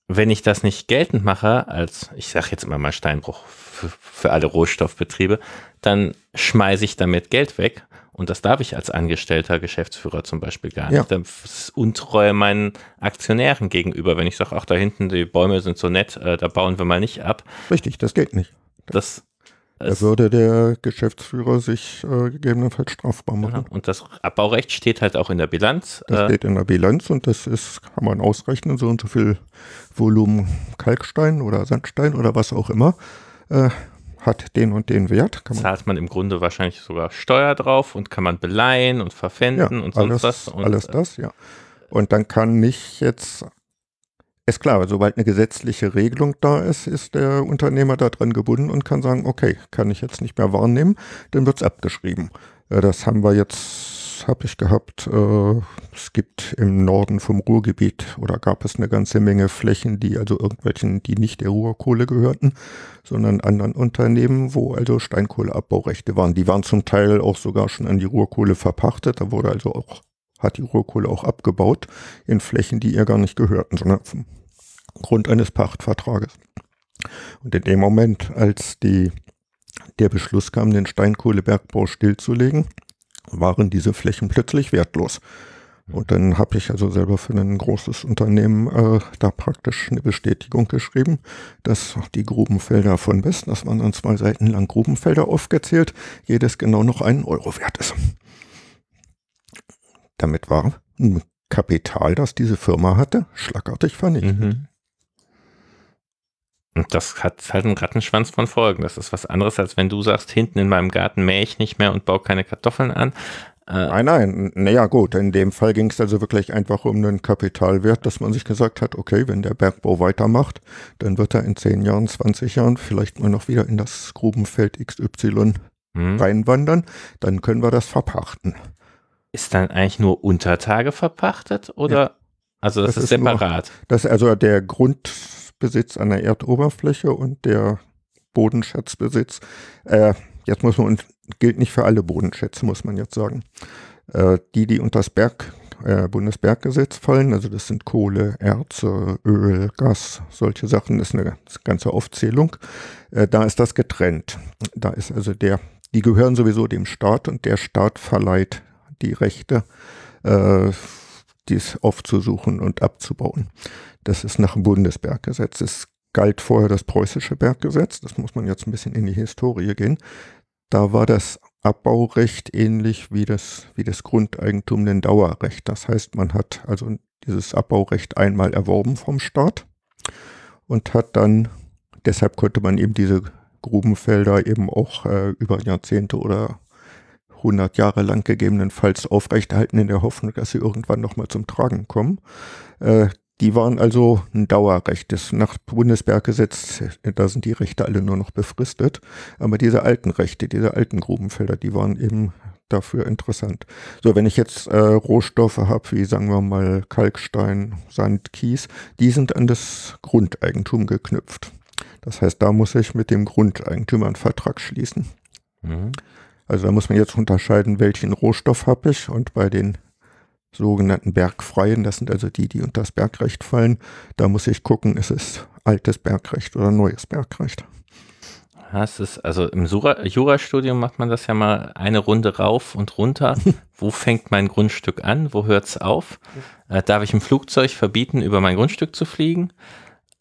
wenn ich das nicht geltend mache, als, ich sage jetzt immer mal Steinbruch für, für alle Rohstoffbetriebe, dann schmeiße ich damit Geld weg. Und das darf ich als angestellter Geschäftsführer zum Beispiel gar nicht. Ja. Das ist Untreue meinen Aktionären gegenüber, wenn ich sage, ach, da hinten die Bäume sind so nett, äh, da bauen wir mal nicht ab. Richtig, das geht nicht. Das da würde der Geschäftsführer sich äh, gegebenenfalls strafbar machen. Ja, und das Abbaurecht steht halt auch in der Bilanz. Das äh, steht in der Bilanz und das ist, kann man ausrechnen, so und so viel Volumen Kalkstein oder Sandstein oder was auch immer äh, hat den und den Wert. Kann zahlt man im Grunde wahrscheinlich sogar Steuer drauf und kann man beleihen und verpfänden ja, und sonst alles, was. Und, alles das, ja. Und dann kann nicht jetzt, ist klar, sobald eine gesetzliche Regelung da ist, ist der Unternehmer daran gebunden und kann sagen, okay, kann ich jetzt nicht mehr wahrnehmen, dann wird es abgeschrieben. Äh, das haben wir jetzt habe ich gehabt. Äh, es gibt im Norden vom Ruhrgebiet oder gab es eine ganze Menge Flächen, die also irgendwelchen, die nicht der Ruhrkohle gehörten, sondern anderen Unternehmen, wo also Steinkohleabbaurechte waren. Die waren zum Teil auch sogar schon an die Ruhrkohle verpachtet. Da wurde also auch, hat die Ruhrkohle auch abgebaut in Flächen, die ihr gar nicht gehörten, sondern vom Grund eines Pachtvertrages. Und in dem Moment, als die, der Beschluss kam, den Steinkohlebergbau stillzulegen, waren diese Flächen plötzlich wertlos. Und dann habe ich also selber für ein großes Unternehmen äh, da praktisch eine Bestätigung geschrieben, dass die Grubenfelder von West, das waren dann zwei Seiten lang Grubenfelder aufgezählt, jedes genau noch einen Euro wert ist. damit war ein Kapital, das diese Firma hatte, schlagartig vernichtet. Mhm. Und das hat halt einen Rattenschwanz von Folgen. Das ist was anderes, als wenn du sagst, hinten in meinem Garten mähe ich nicht mehr und baue keine Kartoffeln an. Äh, nein, nein, naja gut, in dem Fall ging es also wirklich einfach um einen Kapitalwert, dass man sich gesagt hat, okay, wenn der Bergbau weitermacht, dann wird er in 10 Jahren, 20 Jahren vielleicht mal noch wieder in das Grubenfeld XY hm. reinwandern, dann können wir das verpachten. Ist dann eigentlich nur Untertage verpachtet oder? Ja. Also das, das ist, ist separat. Nur, das ist also der Grund, Besitz an der Erdoberfläche und der Bodenschatzbesitz. Äh, jetzt muss man, gilt nicht für alle Bodenschätze, muss man jetzt sagen. Äh, die, die unter das Berg, äh, Bundesberggesetz fallen, also das sind Kohle, Erze, Öl, Gas, solche Sachen, das ist eine ganze Aufzählung. Äh, da ist das getrennt. Da ist also der, die gehören sowieso dem Staat und der Staat verleiht die Rechte, äh, dies aufzusuchen und abzubauen. Das ist nach dem Bundesberggesetz. Es galt vorher das preußische Berggesetz. Das muss man jetzt ein bisschen in die Historie gehen. Da war das Abbaurecht ähnlich wie das, wie das Grundeigentum ein Dauerrecht. Das heißt, man hat also dieses Abbaurecht einmal erworben vom Staat und hat dann, deshalb konnte man eben diese Grubenfelder eben auch äh, über Jahrzehnte oder 100 Jahre lang gegebenenfalls aufrechterhalten in der Hoffnung, dass sie irgendwann nochmal zum Tragen kommen. Äh, die waren also ein Dauerrecht. Das nach Bundesberggesetz, da sind die Rechte alle nur noch befristet. Aber diese alten Rechte, diese alten Grubenfelder, die waren eben dafür interessant. So, wenn ich jetzt äh, Rohstoffe habe, wie sagen wir mal Kalkstein, Sand, Kies, die sind an das Grundeigentum geknüpft. Das heißt, da muss ich mit dem Grundeigentümer einen Vertrag schließen. Mhm. Also da muss man jetzt unterscheiden, welchen Rohstoff habe ich und bei den sogenannten Bergfreien, das sind also die, die unter das Bergrecht fallen, da muss ich gucken, ist es altes Bergrecht oder neues Bergrecht. Ja, es ist, also im Jurastudium macht man das ja mal eine Runde rauf und runter. wo fängt mein Grundstück an? Wo hört es auf? Äh, darf ich im Flugzeug verbieten, über mein Grundstück zu fliegen?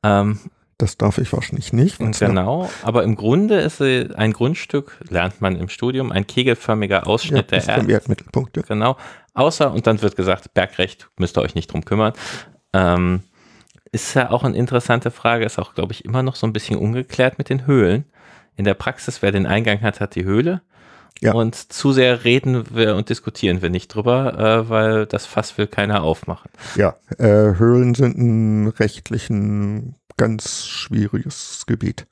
Ähm, das darf ich wahrscheinlich nicht. Genau, aber im Grunde ist ein Grundstück, lernt man im Studium, ein kegelförmiger Ausschnitt ja, der Erdmittelpunkte. Genau, außer, und dann wird gesagt, Bergrecht, müsst ihr euch nicht drum kümmern. Ähm, ist ja auch eine interessante Frage, ist auch, glaube ich, immer noch so ein bisschen ungeklärt mit den Höhlen. In der Praxis, wer den Eingang hat, hat die Höhle. Ja. Und zu sehr reden wir und diskutieren wir nicht drüber, äh, weil das Fass will keiner aufmachen. Ja, äh, Höhlen sind einen rechtlichen ganz schwieriges Gebiet,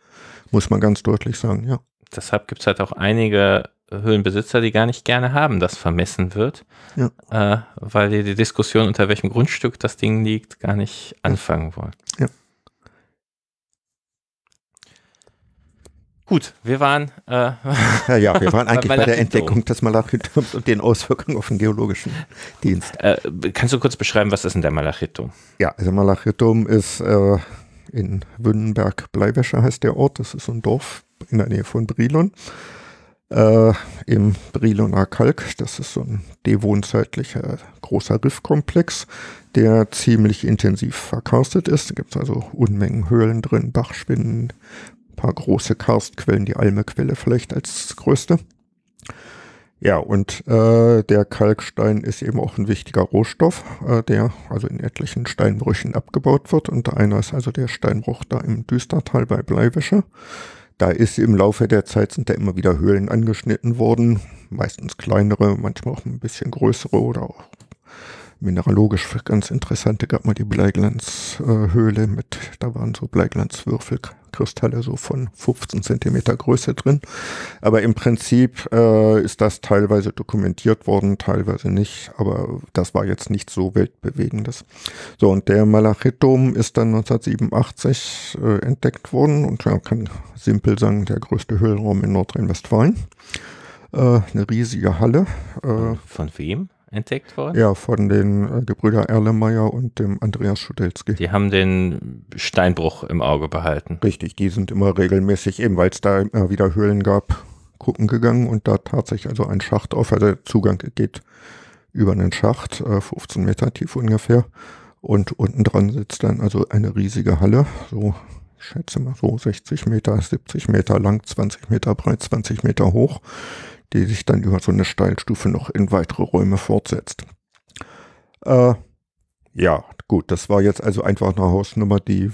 muss man ganz deutlich sagen, ja. Deshalb gibt es halt auch einige Höhlenbesitzer, die gar nicht gerne haben, dass vermessen wird, ja. äh, weil die die Diskussion, unter welchem Grundstück das Ding liegt, gar nicht anfangen wollen. Ja. Gut, wir waren. Äh, ja, ja, wir waren eigentlich bei der Entdeckung des Malachitums und den Auswirkungen auf den geologischen Dienst. Äh, kannst du kurz beschreiben, was ist denn der Malachitum? Ja, also Malachitum ist äh, in Wünnenberg-Bleiwäsche heißt der Ort. Das ist so ein Dorf in der Nähe von Brilon. Äh, Im Briloner Kalk, das ist so ein devonzeitlicher großer Riffkomplex, der ziemlich intensiv verkarstet ist. Da gibt es also Unmengen Höhlen drin, Bachspinnen, paar große Karstquellen, die Almequelle vielleicht als größte. Ja, und äh, der Kalkstein ist eben auch ein wichtiger Rohstoff, äh, der also in etlichen Steinbrüchen abgebaut wird. Und einer ist also der Steinbruch da im Düstertal bei Bleiwäsche. Da ist im Laufe der Zeit sind da immer wieder Höhlen angeschnitten worden, meistens kleinere, manchmal auch ein bisschen größere oder auch mineralogisch ganz interessante gab mal die Bleiglanzhöhle äh, mit, da waren so Bleiglanzwürfelkristalle so von 15 Zentimeter Größe drin. Aber im Prinzip äh, ist das teilweise dokumentiert worden, teilweise nicht, aber das war jetzt nicht so weltbewegendes. So, und der Malachitum ist dann 1987 äh, entdeckt worden und man kann simpel sagen, der größte Höhlenraum in Nordrhein-Westfalen. Äh, eine riesige Halle. Äh, Von wem? Entdeckt worden? Ja, von den äh, Gebrüder Erlemeyer und dem Andreas Schudelski. Die haben den Steinbruch im Auge behalten. Richtig, die sind immer regelmäßig, eben weil es da immer wieder Höhlen gab, gucken gegangen und da tatsächlich also ein Schacht auf. Also der Zugang geht über einen Schacht, äh, 15 Meter tief ungefähr. Und unten dran sitzt dann also eine riesige Halle, so ich schätze mal so 60 Meter, 70 Meter lang, 20 Meter breit, 20 Meter hoch die sich dann über so eine Steilstufe noch in weitere Räume fortsetzt. Äh, ja, gut, das war jetzt also einfach eine Hausnummer, die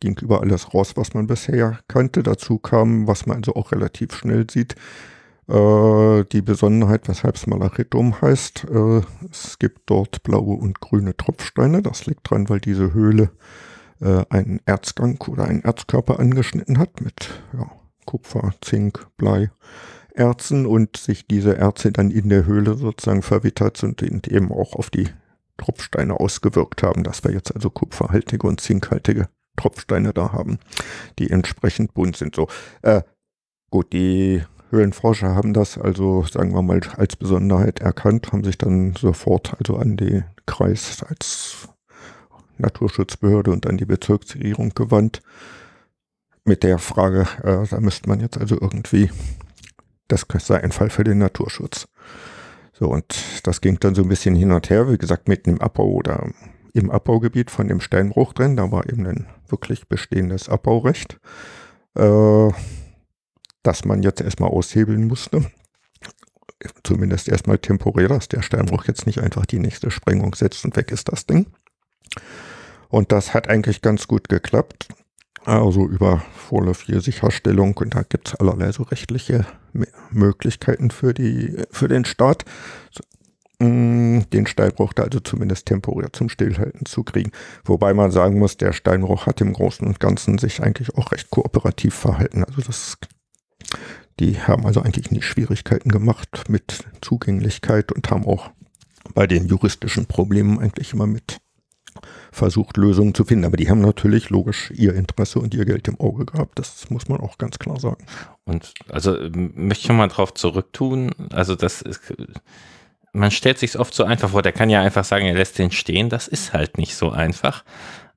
ging über alles raus, was man bisher kannte. Dazu kam, was man also auch relativ schnell sieht, äh, die Besonderheit, weshalb es Malachitdom heißt. Äh, es gibt dort blaue und grüne Tropfsteine. Das liegt dran, weil diese Höhle äh, einen Erzgang oder einen Erzkörper angeschnitten hat mit ja, Kupfer, Zink, Blei, Erzen und sich diese Erze dann in der Höhle sozusagen verwittert und eben auch auf die Tropfsteine ausgewirkt haben, dass wir jetzt also kupferhaltige und zinkhaltige Tropfsteine da haben, die entsprechend bunt sind. So, äh, gut, die Höhlenforscher haben das also, sagen wir mal, als Besonderheit erkannt, haben sich dann sofort also an den Kreis als Naturschutzbehörde und an die Bezirksregierung gewandt mit der Frage, äh, da müsste man jetzt also irgendwie, das sei ein Fall für den Naturschutz. So, und das ging dann so ein bisschen hin und her, wie gesagt, mitten im Abbau oder im Abbaugebiet von dem Steinbruch drin. Da war eben ein wirklich bestehendes Abbaurecht, äh, das man jetzt erstmal aushebeln musste. Zumindest erstmal temporär, dass der Steinbruch jetzt nicht einfach die nächste Sprengung setzt und weg ist das Ding. Und das hat eigentlich ganz gut geklappt. Also über vorläufige Sicherstellung und da gibt es allerlei so rechtliche Möglichkeiten für die für den Staat. Mm, den Steinbruch da also zumindest temporär zum Stillhalten zu kriegen. Wobei man sagen muss, der Steinbruch hat im Großen und Ganzen sich eigentlich auch recht kooperativ verhalten. Also das, die haben also eigentlich nie Schwierigkeiten gemacht mit Zugänglichkeit und haben auch bei den juristischen Problemen eigentlich immer mit versucht, Lösungen zu finden. Aber die haben natürlich logisch ihr Interesse und ihr Geld im Auge gehabt. Das muss man auch ganz klar sagen. Und also möchte ich mal drauf zurücktun. Also das ist, man stellt sich oft so einfach vor, der kann ja einfach sagen, er lässt den stehen. Das ist halt nicht so einfach.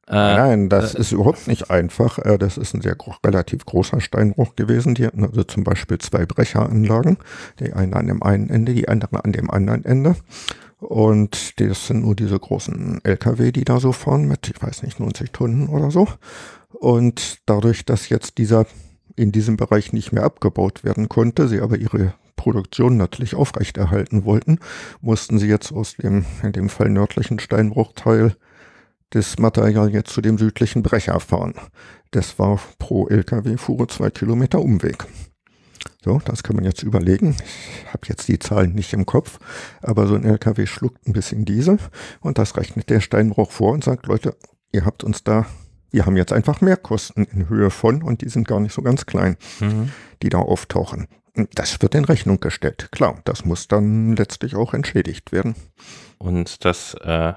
Äh, Nein, das äh, ist überhaupt nicht einfach. Äh, das ist ein sehr relativ großer Steinbruch gewesen. Die hatten also zum Beispiel zwei Brecheranlagen. Die eine an dem einen Ende, die andere an dem anderen Ende. Und das sind nur diese großen LKW, die da so fahren mit, ich weiß nicht, 90 Tonnen oder so. Und dadurch, dass jetzt dieser in diesem Bereich nicht mehr abgebaut werden konnte, sie aber ihre Produktion natürlich aufrechterhalten wollten, mussten sie jetzt aus dem, in dem Fall nördlichen Steinbruchteil das Material jetzt zu dem südlichen Brecher fahren. Das war pro LKW-Fuhre zwei Kilometer Umweg. So, das kann man jetzt überlegen. Ich habe jetzt die Zahlen nicht im Kopf, aber so ein LKW schluckt ein bisschen Diesel und das rechnet der Steinbruch vor und sagt, Leute, ihr habt uns da, wir haben jetzt einfach mehr Kosten in Höhe von und die sind gar nicht so ganz klein, mhm. die da auftauchen. Das wird in Rechnung gestellt. Klar, das muss dann letztlich auch entschädigt werden. Und das äh,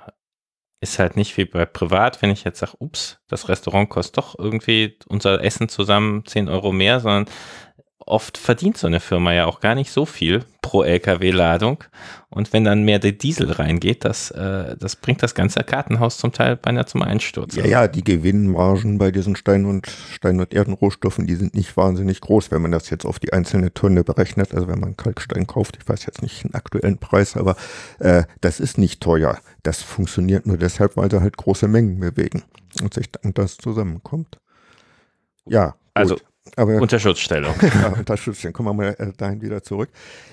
ist halt nicht wie bei privat, wenn ich jetzt sage, ups, das Restaurant kostet doch irgendwie unser Essen zusammen 10 Euro mehr, sondern oft verdient so eine Firma ja auch gar nicht so viel pro LKW-Ladung. Und wenn dann mehr der Diesel reingeht, das, äh, das bringt das ganze Kartenhaus zum Teil beinahe zum Einsturz. Ja, ja, die Gewinnmargen bei diesen Stein- und Stein- und Erdenrohstoffen, die sind nicht wahnsinnig groß, wenn man das jetzt auf die einzelne Tonne berechnet. Also wenn man Kalkstein kauft, ich weiß jetzt nicht den aktuellen Preis, aber äh, das ist nicht teuer. Das funktioniert nur deshalb, weil sie halt große Mengen bewegen und sich dann das zusammenkommt. Ja. Gut. Also aber, Unterschutzstellung. ja, Unterschutzstellung. Kommen wir mal äh, dahin wieder zurück.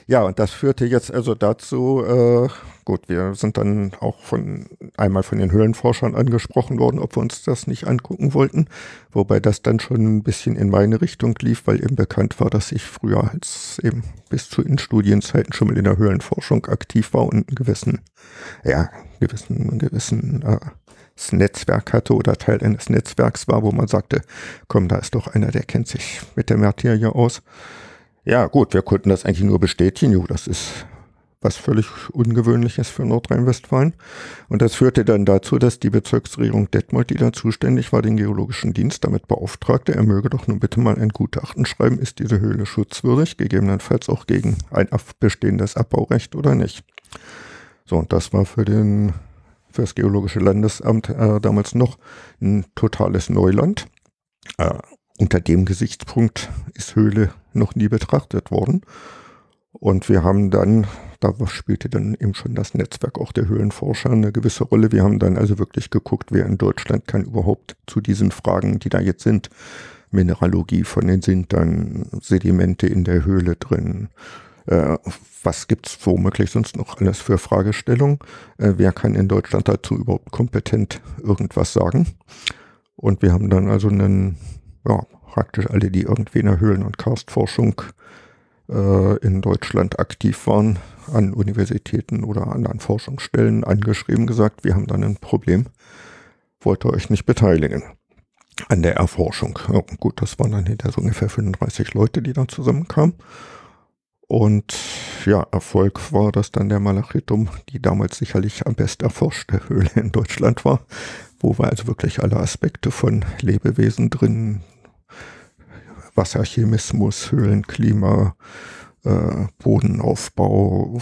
Ja, und das führte jetzt also dazu, äh, gut, wir sind dann auch von einmal von den Höhlenforschern angesprochen worden, ob wir uns das nicht angucken wollten. Wobei das dann schon ein bisschen in meine Richtung lief, weil eben bekannt war, dass ich früher als eben bis zu in Studienzeiten schon mal in der Höhlenforschung aktiv war und einen gewissen, ja, gewissen, gewissen äh, Netzwerk hatte oder Teil eines Netzwerks war, wo man sagte, komm, da ist doch einer, der kennt sich mit der Materie aus. Ja, gut, wir konnten das eigentlich nur bestätigen. Jo, das ist was völlig Ungewöhnliches für Nordrhein-Westfalen. Und das führte dann dazu, dass die Bezirksregierung Detmold, die da zuständig war, den Geologischen Dienst damit beauftragte, er möge doch nun bitte mal ein Gutachten schreiben, ist diese Höhle schutzwürdig, gegebenenfalls auch gegen ein bestehendes Abbaurecht oder nicht. So, und das war für den für das Geologische Landesamt äh, damals noch ein totales Neuland. Äh, unter dem Gesichtspunkt ist Höhle noch nie betrachtet worden. Und wir haben dann, da spielte dann eben schon das Netzwerk auch der Höhlenforscher eine gewisse Rolle. Wir haben dann also wirklich geguckt, wer in Deutschland kann überhaupt zu diesen Fragen, die da jetzt sind, Mineralogie von den sind dann Sedimente in der Höhle drin, Äh, was gibt es womöglich sonst noch alles für Fragestellungen? Äh, wer kann in Deutschland dazu überhaupt kompetent irgendwas sagen? Und wir haben dann also einen, ja, praktisch alle, die irgendwie in der Höhlen- und Karstforschung äh, in Deutschland aktiv waren, an Universitäten oder anderen Forschungsstellen angeschrieben, gesagt, wir haben dann ein Problem, wollt ihr euch nicht beteiligen an der Erforschung. Ja, gut, das waren dann hinter so ungefähr 35 Leute, die da zusammenkamen. Und ja, Erfolg war, dass dann der Malachitum, die damals sicherlich am best erforschte Höhle in Deutschland war, wo wir also wirklich alle Aspekte von Lebewesen drin, Wasserchemismus, Höhlenklima, äh, Bodenaufbau,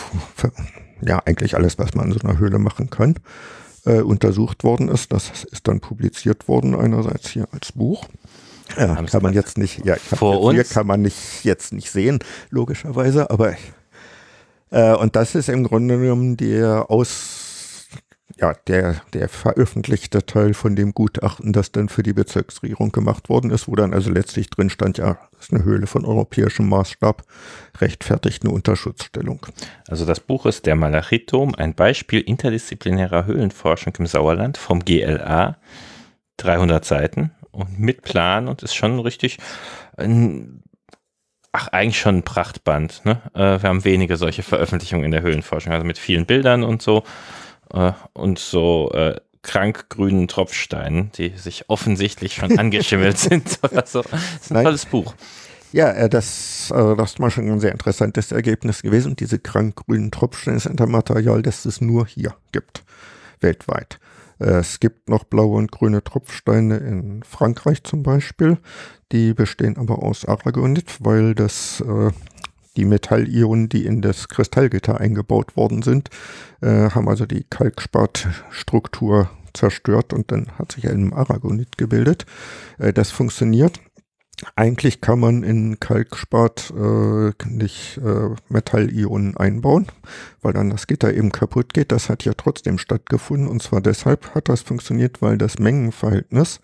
ja, eigentlich alles, was man in so einer Höhle machen kann, äh, untersucht worden ist. Das ist dann publiziert worden, einerseits hier als Buch. Ja, kann man jetzt nicht, ja, vor uns? hier kann man nicht jetzt nicht sehen, logischerweise, aber äh, und das ist im Grunde genommen der Aus ja, der, der veröffentlichte Teil von dem Gutachten, das dann für die Bezirksregierung gemacht worden ist, wo dann also letztlich drin stand, ja, das ist eine Höhle von europäischem Maßstab, rechtfertigt eine Unterschutzstellung. Also das Buch ist Der Malachitum, ein Beispiel interdisziplinärer Höhlenforschung im Sauerland vom GLA, 300 Seiten und mit Plan und ist schon richtig, ach, eigentlich schon ein Prachtband. Ne? Äh, wir haben wenige solche Veröffentlichungen in der Höhlenforschung, also mit vielen Bildern und so äh, und so äh, krankgrünen Tropfsteinen, die sich offensichtlich schon angeschimmelt sind oder so. Das ist ein Nein. tolles Buch. Ja, äh, das, äh, das ist mal schon ein sehr interessantes Ergebnis gewesen. Diese krankgrünen Tropfsteine sind ein Material, das es nur hier gibt, weltweit. Äh, es gibt noch blaue und grüne Tropfsteine in Frankreich zum Beispiel. Die bestehen aber aus Aragonit, weil das äh, die Metallionen, die in das Kristallgitter eingebaut worden sind, äh, haben also die Kalkspatstruktur zerstört und dann hat sich ein Aragonit gebildet. Äh, das funktioniert. Eigentlich kann man in Kalkspat äh, nicht äh, Metallionen einbauen, weil dann das Gitter eben kaputt geht. Das hat ja trotzdem stattgefunden und zwar deshalb hat das funktioniert, weil das Mengenverhältnis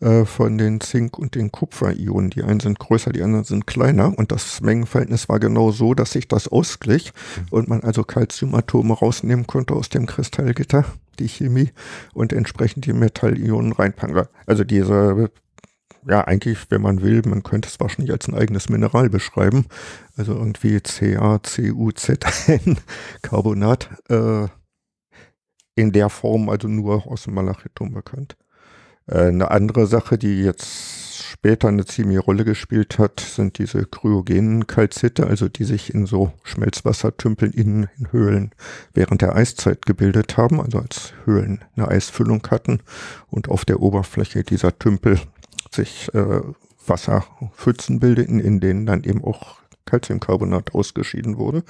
äh, von den Zink- und den Kupferionen. Die einen sind größer, die anderen sind kleiner. Und das Mengenverhältnis war genau so, dass sich das ausglich und man also Calciumatome rausnehmen konnte aus dem Kristallgitter, die Chemie, und entsprechend die Metallionen reinpacken. Also diese ja, eigentlich, wenn man will, man könnte es wahrscheinlich als ein eigenes Mineral beschreiben. Also irgendwie CaCuZn, Carbonat, äh, in der Form also nur aus dem Malachitum bekannt. Äh, eine andere Sache, die jetzt später eine ziemliche Rolle gespielt hat, sind diese kryogenen Kalzite, also die sich in so Schmelzwassertümpeln in, in Höhlen während der Eiszeit gebildet haben, also als Höhlen eine Eisfüllung hatten und auf der Oberfläche dieser Tümpel sich äh, Wasserpfützen bildeten, in denen dann eben auch Calciumcarbonat ausgeschieden wurde.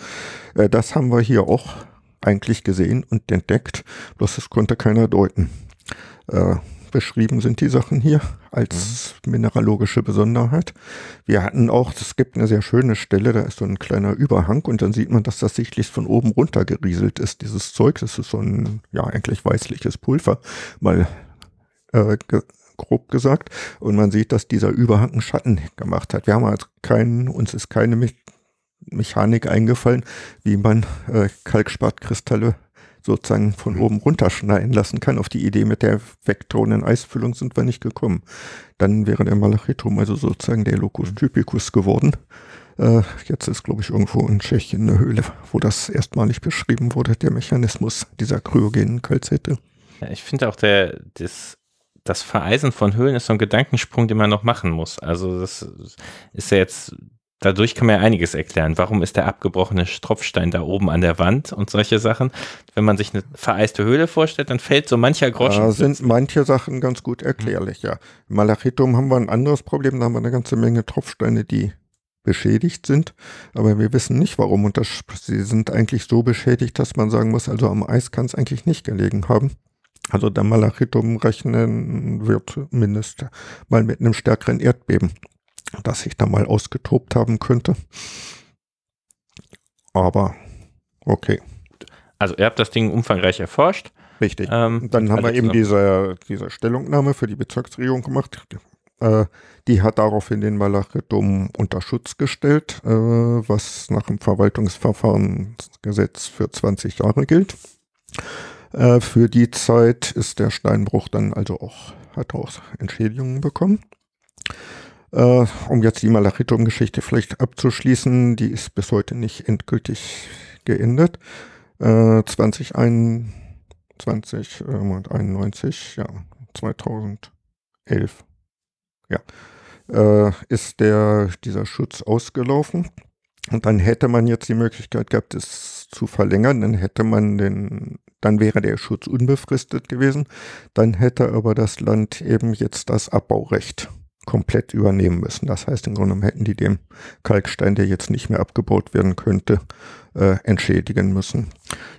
Äh, das haben wir hier auch eigentlich gesehen und entdeckt, bloß es konnte keiner deuten. Äh, beschrieben sind die Sachen hier als mhm. mineralogische Besonderheit. Wir hatten auch, es gibt eine sehr schöne Stelle, da ist so ein kleiner Überhang und dann sieht man, dass das sichtlich von oben runter gerieselt ist, dieses Zeug. Das ist so ein, ja, eigentlich weißliches Pulver, mal äh, grob gesagt. Und man sieht, dass dieser Überhang einen Schatten gemacht hat. Wir haben also keinen, uns ist keine Me Mechanik eingefallen, wie man äh, Kalkspatkristalle sozusagen von mhm. oben runterschneiden lassen kann. Auf die Idee mit der vektornen Eisfüllung sind wir nicht gekommen. Dann wäre der Malachitum also sozusagen der Locus mhm. typicus geworden. Äh, jetzt ist, glaube ich, irgendwo in Tschechien eine Höhle, wo das erstmalig beschrieben wurde, der Mechanismus dieser kryogenen Kalzette. Ja, ich finde auch der, das, das Vereisen von Höhlen ist so ein Gedankensprung, den man noch machen muss. Also das ist ja jetzt dadurch kann man ja einiges erklären. Warum ist der abgebrochene Tropfstein da oben an der Wand und solche Sachen? Wenn man sich eine vereiste Höhle vorstellt, dann fällt so mancher Groschen. Da sind manche Sachen ganz gut erklärlich, ja. Im Malachitum haben wir ein anderes Problem, da haben wir eine ganze Menge Tropfsteine, die beschädigt sind, aber wir wissen nicht warum und das, sie sind eigentlich so beschädigt, dass man sagen muss, also am Eis kann es eigentlich nicht gelegen haben. Also der Malachitum rechnen wird mindestens mal mit einem stärkeren Erdbeben das sich da mal ausgetobt haben könnte. Aber okay. Also ihr habt das Ding umfangreich erforscht. Richtig. Ähm, dann haben wir eben diese, diese Stellungnahme für die Bezirksregierung gemacht. Äh, die hat daraufhin den Malachedom unter Schutz gestellt, äh, was nach dem Verwaltungsverfahrensgesetz für 20 Jahre gilt. Äh, für die Zeit ist der Steinbruch dann also auch, hat auch Entschädigungen bekommen. Äh, um jetzt die Malachitum-Geschichte vielleicht abzuschließen, die ist bis heute nicht endgültig geendet. Äh, 2021, äh, 91, ja, 2011, ja, äh, ist der, dieser Schutz ausgelaufen. Und dann hätte man jetzt die Möglichkeit gehabt, es zu verlängern. Dann hätte man den, dann wäre der Schutz unbefristet gewesen. Dann hätte aber das Land eben jetzt das Abbaurecht komplett übernehmen müssen. Das heißt, im Grunde genommen hätten die dem Kalkstein, der jetzt nicht mehr abgebaut werden könnte, äh, entschädigen müssen.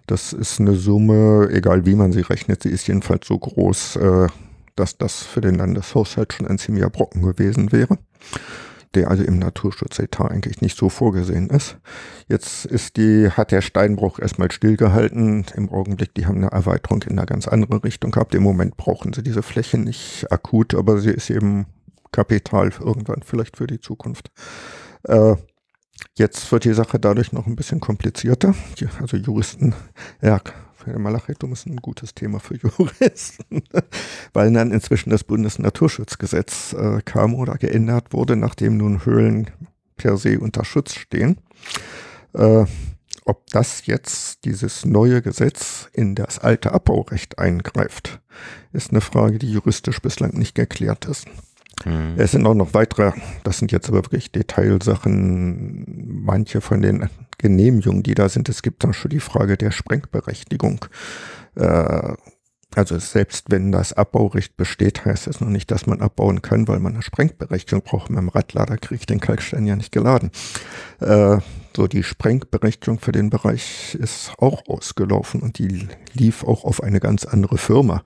Das ist eine Summe, egal wie man sie rechnet, sie ist jedenfalls so groß, äh, dass das für den Landeshaushalt schon ein ziemlicher Brocken gewesen wäre der also im Naturschutzetat eigentlich nicht so vorgesehen ist. Jetzt ist die, hat der Steinbruch erstmal stillgehalten. Im Augenblick, die haben eine Erweiterung in eine ganz andere Richtung gehabt. Im Moment brauchen sie diese Fläche nicht akut, aber sie ist eben Kapital irgendwann vielleicht für die Zukunft. Äh, jetzt wird die Sache dadurch noch ein bisschen komplizierter. Also Juristen, ja, Malachitum ist ein gutes Thema für Juristen, weil dann inzwischen das Bundesnaturschutzgesetz äh, kam oder geändert wurde, nachdem nun Höhlen per se unter Schutz stehen. Äh, ob das jetzt dieses neue Gesetz in das alte Abbaurecht eingreift, ist eine Frage, die juristisch bislang nicht geklärt ist. Mhm. Es sind auch noch weitere, das sind jetzt aber wirklich Detailsachen, manche von den Genehmigungen, die da sind. Es gibt dann schon die Frage der Sprengberechtigung. Äh, also selbst wenn das Abbaurecht besteht, heißt das noch nicht, dass man abbauen kann, weil man eine Sprengberechtigung braucht. Mit dem Radlader kriege ich den Kalkstein ja nicht geladen. Äh, so die Sprengberechtigung für den Bereich ist auch ausgelaufen und die lief auch auf eine ganz andere Firma,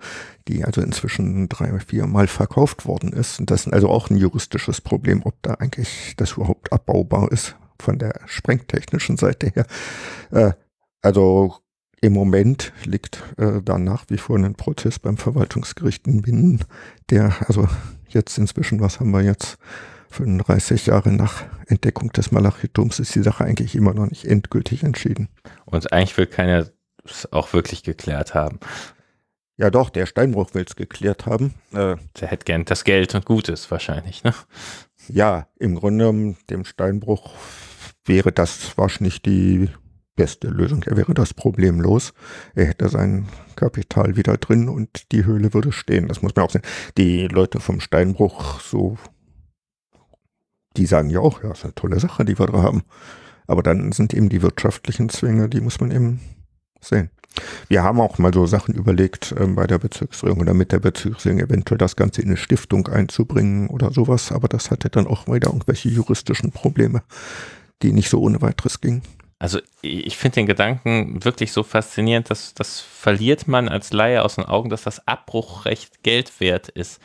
die also inzwischen drei, vier Mal verkauft worden ist. Und das ist also auch ein juristisches Problem, ob da eigentlich das überhaupt abbaubar ist von der sprengtechnischen Seite her. Äh, also im Moment liegt äh, da nach wie vor ein Prozess beim Verwaltungsgericht in Minden, der, also jetzt inzwischen, was haben wir jetzt, 35 Jahre nach Entdeckung des Malachitums ist die Sache eigentlich immer noch nicht endgültig entschieden. Und eigentlich will keiner es auch wirklich geklärt haben. Ja doch, der Steinbruch will es geklärt haben. Äh, der hätte gern das Geld und Gutes wahrscheinlich, ne? Ja, im Grunde dem Steinbruch wäre das wahrscheinlich die beste Lösung. Er wäre das problemlos. Er hätte sein Kapital wieder drin und die Höhle würde stehen. Das muss man auch sehen. Die Leute vom Steinbruch, so, die sagen ja auch, ja, ist eine tolle Sache, die wir da haben. Aber dann sind eben die wirtschaftlichen Zwänge, die muss man eben sehen. Wir haben auch mal so Sachen überlegt, äh, bei der Bezirksregierung oder mit der Bezirksregierung eventuell das Ganze in eine Stiftung einzubringen oder sowas, aber das hatte dann auch wieder irgendwelche juristischen Probleme, die nicht so ohne weiteres gingen. Also ich finde den Gedanken wirklich so faszinierend, dass das verliert man als Laie aus den Augen, dass das Abbruchrecht Geld wert ist.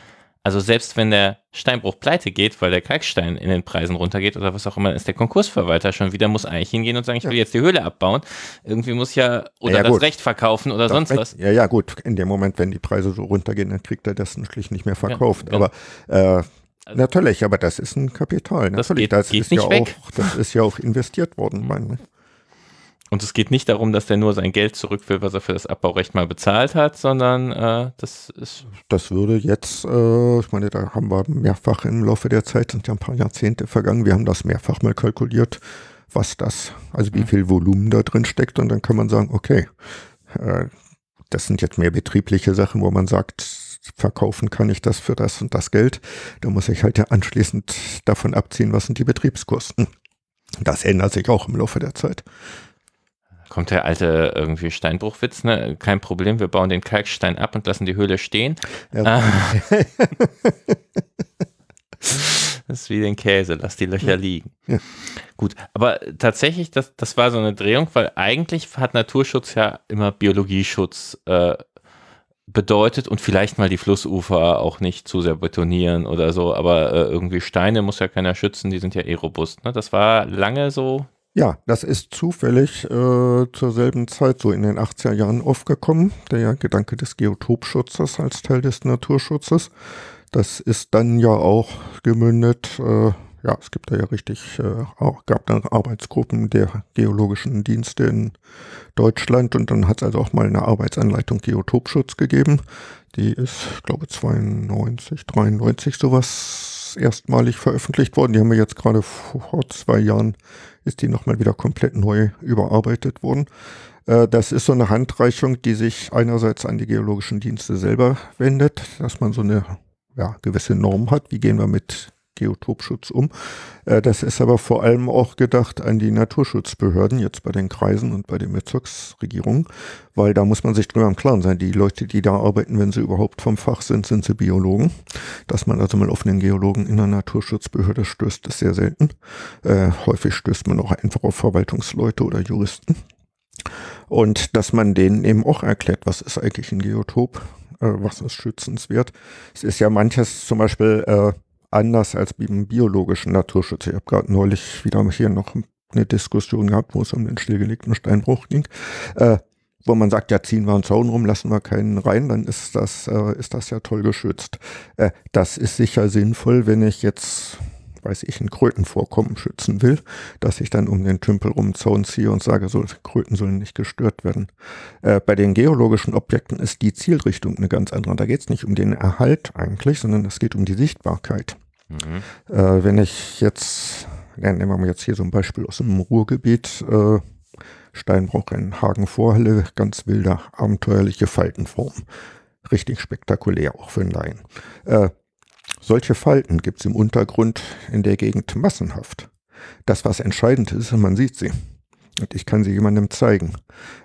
Also selbst wenn der Steinbruch pleite geht, weil der Kalkstein in den Preisen runtergeht oder was auch immer, ist der Konkursverwalter schon wieder, muss eigentlich hingehen und sagen, ich will ja. jetzt die Höhle abbauen. Irgendwie muss ja, oder ja, das Recht verkaufen oder das sonst Recht, was. Ja, ja, gut. In dem Moment, wenn die Preise so runtergehen, dann kriegt er das natürlich nicht mehr verkauft. Ja, genau. Aber äh, also, Natürlich, aber das ist ein Kapital. Das Natürlich, geht, das geht ist nicht ja weg. auch, das ist ja auch investiert worden, meine und es geht nicht darum, dass der nur sein Geld zurück will, was er für das Abbaurecht mal bezahlt hat, sondern äh, das ist. Das würde jetzt, äh, ich meine, da haben wir mehrfach im Laufe der Zeit, sind ja ein paar Jahrzehnte vergangen, wir haben das mehrfach mal kalkuliert, was das, also wie mhm. viel Volumen da drin steckt. Und dann kann man sagen, okay, äh, das sind jetzt mehr betriebliche Sachen, wo man sagt, verkaufen kann ich das für das und das Geld. Da muss ich halt ja anschließend davon abziehen, was sind die Betriebskosten. Das ändert sich auch im Laufe der Zeit kommt der alte irgendwie Steinbruchwitz, ne? Kein Problem, wir bauen den Kalkstein ab und lassen die Höhle stehen. Ja. Ah. Das ist wie den Käse, lass die Löcher liegen. Ja. Gut, aber tatsächlich, das, das war so eine Drehung, weil eigentlich hat Naturschutz ja immer Biologieschutz äh, bedeutet und vielleicht mal die Flussufer auch nicht zu sehr betonieren oder so, aber äh, irgendwie Steine muss ja keiner schützen, die sind ja eh robust. Ne? Das war lange so ja, das ist zufällig äh, zur selben Zeit, so in den 80er Jahren aufgekommen, der Gedanke des Geotopschutzes als Teil des Naturschutzes. das ist dann ja auch gemündet, äh, ja, es gibt da ja richtig, äh, auch, gab dann Arbeitsgruppen der geologischen Dienste in Deutschland und dann hat es also auch mal eine Arbeitsanleitung Geotopschutz gegeben. Die ist, ich glaube, 92, 93 sowas erstmalig veröffentlicht worden. Die haben wir jetzt gerade vor zwei Jahren, ist die nochmal wieder komplett neu überarbeitet worden. Äh, das ist so eine Handreichung, die sich einerseits an die geologischen Dienste selber wendet, dass man so eine ja, gewisse Norm hat. Wie gehen wir mit Geotopschutz um. Äh, das ist aber vor allem auch gedacht an die Naturschutzbehörden, jetzt bei den Kreisen und bei den Bezirksregierungen, weil da muss man sich drüber im Klaren sein. Die Leute, die da arbeiten, wenn sie überhaupt vom Fach sind, sind sie Biologen. Dass man also mal auf einen Geologen in einer Naturschutzbehörde stößt, ist sehr selten. Äh, häufig stößt man auch einfach auf Verwaltungsleute oder Juristen. Und dass man denen eben auch erklärt, was ist eigentlich ein Geotop, äh, was ist schützenswert. Es ist ja manches zum Beispiel äh, anders als beim biologischen Naturschutz. Ich habe gerade neulich wieder hier noch eine Diskussion gehabt, wo es um den stillgelegten Steinbruch ging, äh, wo man sagt, ja, ziehen wir einen Zaun rum, lassen wir keinen rein, dann ist das, äh, ist das ja toll geschützt. Äh, das ist sicher sinnvoll, wenn ich jetzt weiß ich, ein Krötenvorkommen schützen will, dass ich dann um den Tümpel rum Zaun ziehe und sage, so, Kröten sollen nicht gestört werden. Äh, bei den geologischen Objekten ist die Zielrichtung eine ganz andere. Da geht es nicht um den Erhalt eigentlich, sondern es geht um die Sichtbarkeit. Mhm. Äh, wenn ich jetzt, ja, nehmen wir mal jetzt hier so ein Beispiel aus dem Ruhrgebiet, äh, Steinbruch in Hagen-Vorhalle, ganz wilder, abenteuerliche Faltenform. Richtig spektakulär, auch für einen Laien. Äh, solche Falten gibt es im Untergrund in der Gegend massenhaft. Das, was entscheidend ist, man sieht sie. Und ich kann sie jemandem zeigen.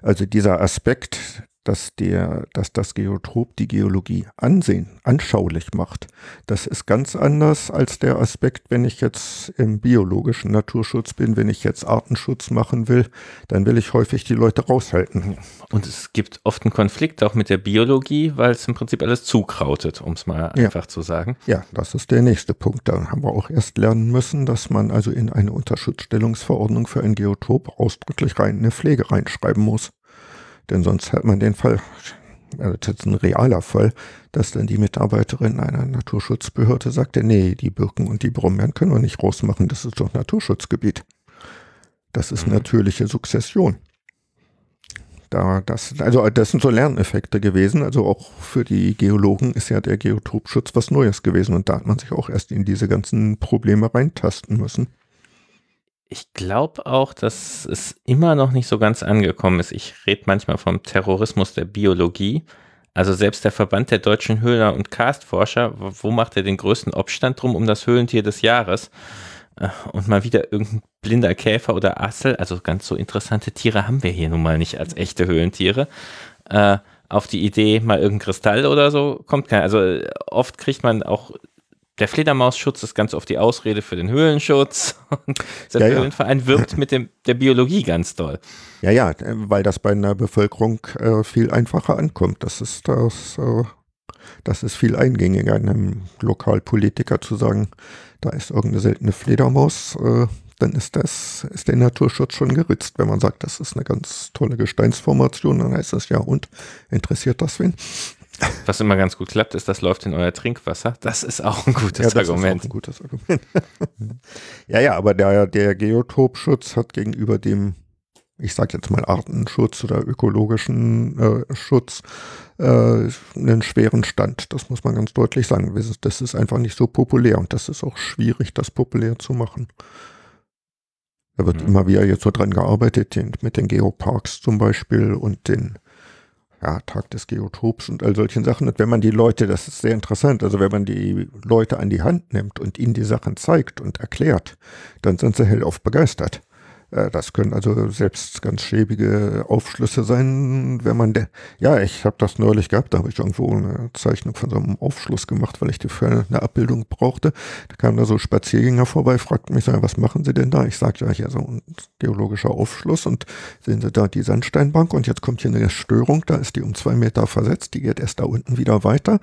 Also dieser Aspekt dass der, dass das Geotop die Geologie ansehen, anschaulich macht. Das ist ganz anders als der Aspekt, wenn ich jetzt im biologischen Naturschutz bin, wenn ich jetzt Artenschutz machen will, dann will ich häufig die Leute raushalten. Und es gibt oft einen Konflikt auch mit der Biologie, weil es im Prinzip alles zukrautet, um es mal ja. einfach zu sagen. Ja, das ist der nächste Punkt. Da haben wir auch erst lernen müssen, dass man also in eine Unterschutzstellungsverordnung für ein Geotop ausdrücklich rein eine Pflege reinschreiben muss. Denn sonst hat man den Fall, also das ist ein realer Fall, dass dann die Mitarbeiterin einer Naturschutzbehörde sagte, nee, die Birken und die Brombeeren können wir nicht rausmachen, das ist doch Naturschutzgebiet. Das ist mhm. natürliche Sukzession. Da, das, also das sind so Lerneffekte gewesen. Also auch für die Geologen ist ja der Geotopschutz was Neues gewesen und da hat man sich auch erst in diese ganzen Probleme reintasten müssen. Ich glaube auch, dass es immer noch nicht so ganz angekommen ist. Ich rede manchmal vom Terrorismus der Biologie. Also selbst der Verband der deutschen Höhler- und Karstforscher, wo macht er den größten Obstand drum um das Höhlentier des Jahres? Äh, und mal wieder irgendein blinder Käfer oder Assel, also ganz so interessante Tiere haben wir hier nun mal nicht als echte Höhlentiere. Äh, auf die Idee, mal irgendein Kristall oder so, kommt kein. Also oft kriegt man auch der Fledermausschutz ist ganz oft die Ausrede für den Höhlenschutz. Und der ja, Höhlenverein ja. wirbt mit dem, der Biologie ganz toll. Ja, ja, weil das bei einer Bevölkerung äh, viel einfacher ankommt. Das ist das, äh, das ist viel eingängiger, einem Lokalpolitiker zu sagen, da ist irgendeine seltene Fledermaus, äh, dann ist das, ist der Naturschutz schon geritzt. Wenn man sagt, das ist eine ganz tolle Gesteinsformation, dann heißt das ja, und interessiert das wen? Was immer ganz gut klappt, ist, das läuft in euer Trinkwasser. Das ist auch ein gutes ja, das Argument. Ist auch ein gutes Argument. ja, ja, aber der, der Geotopschutz hat gegenüber dem, ich sage jetzt mal Artenschutz oder ökologischen äh, Schutz, äh, einen schweren Stand. Das muss man ganz deutlich sagen. Das ist einfach nicht so populär und das ist auch schwierig, das populär zu machen. Da wird mhm. immer wieder jetzt so dran gearbeitet, mit den Geoparks zum Beispiel und den ja, Tag des Geotops und all solchen Sachen. Und wenn man die Leute, das ist sehr interessant, also wenn man die Leute an die Hand nimmt und ihnen die Sachen zeigt und erklärt, dann sind sie hellauf begeistert. Äh, das können also selbst ganz schäbige Aufschlüsse sein, wenn man, der, ja, ich habe das neulich gehabt, da habe ich irgendwo eine Zeichnung von so einem Aufschluss gemacht, weil ich die für eine Abbildung brauchte. Da kamen da so Spaziergänger vorbei, fragten mich, was machen Sie denn da? Ich sagte, ja, hier so ein geologischer Aufschluss und sehen Sie da die Sandsteinbank und jetzt kommt hier eine Störung, da ist die um zwei Meter versetzt, die geht erst da unten wieder weiter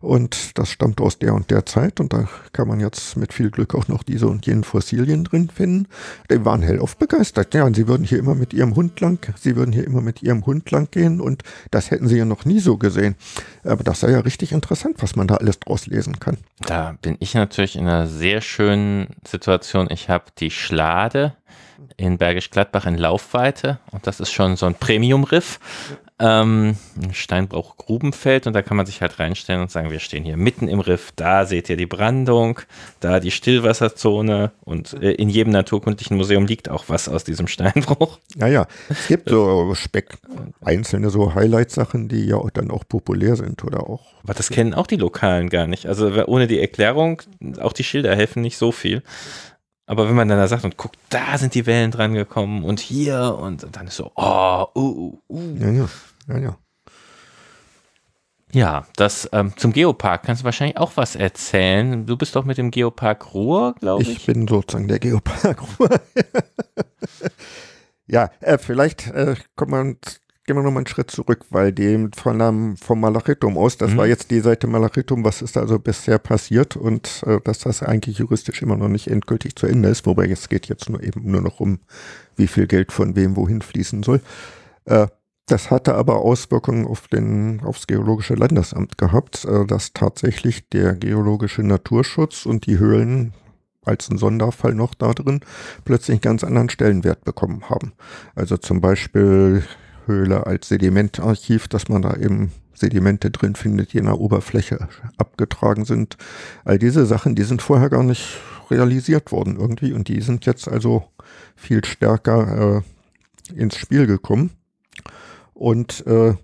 und das stammt aus der und der Zeit und da kann man jetzt mit viel Glück auch noch diese und jenen Fossilien drin finden. Die waren hellauf begeistert begeistert. Ja, und sie würden hier immer mit ihrem Hund lang, sie würden hier immer mit ihrem Hund lang gehen und das hätten sie ja noch nie so gesehen. Aber das sei ja richtig interessant, was man da alles draus lesen kann. Da bin ich natürlich in einer sehr schönen Situation. Ich habe die Schlade in Bergisch Gladbach in Laufweite und das ist schon so ein Premium-Riff ähm, ein Steinbruch-Grubenfeld und da kann man sich halt reinstellen und sagen, wir stehen hier mitten im Riff, da seht ihr die Brandung, da die Stillwasserzone und äh, in jedem naturkundlichen Museum liegt auch was aus diesem Steinbruch. Naja, es gibt so Speck, einzelne so Highlight-Sachen, die ja auch dann auch populär sind oder auch. Aber das kennen auch die Lokalen gar nicht. Also ohne die Erklärung, auch die Schilder helfen nicht so viel. Aber wenn man dann da sagt und guckt, da sind die Wellen dran gekommen und hier und dann ist so, oh, uh, uh, uh. Ja, ja. Ja, ja. Ja, das ähm, zum Geopark kannst du wahrscheinlich auch was erzählen. Du bist doch mit dem Geopark Ruhr, glaube ich. Ich bin sozusagen der Geopark Ruhr. ja, äh, vielleicht äh, kommt man gehen wir nochmal einen Schritt zurück, weil dem von einem, vom Malachitum aus, das mhm. war jetzt die Seite Malachitum, was ist also bisher passiert und äh, dass das eigentlich juristisch immer noch nicht endgültig zu Ende ist, wobei es geht jetzt nur eben nur noch um, wie viel Geld von wem wohin fließen soll. Äh, das hatte aber Auswirkungen auf den, aufs Geologische Landesamt gehabt, äh, dass tatsächlich der geologische Naturschutz und die Höhlen als ein Sonderfall noch da drin plötzlich einen ganz anderen Stellenwert bekommen haben. Also zum Beispiel Höhle als Sedimentarchiv, dass man da eben Sedimente drin findet, die in der Oberfläche abgetragen sind. All diese Sachen, die sind vorher gar nicht realisiert worden irgendwie und die sind jetzt also viel stärker äh, ins Spiel gekommen. Und äh,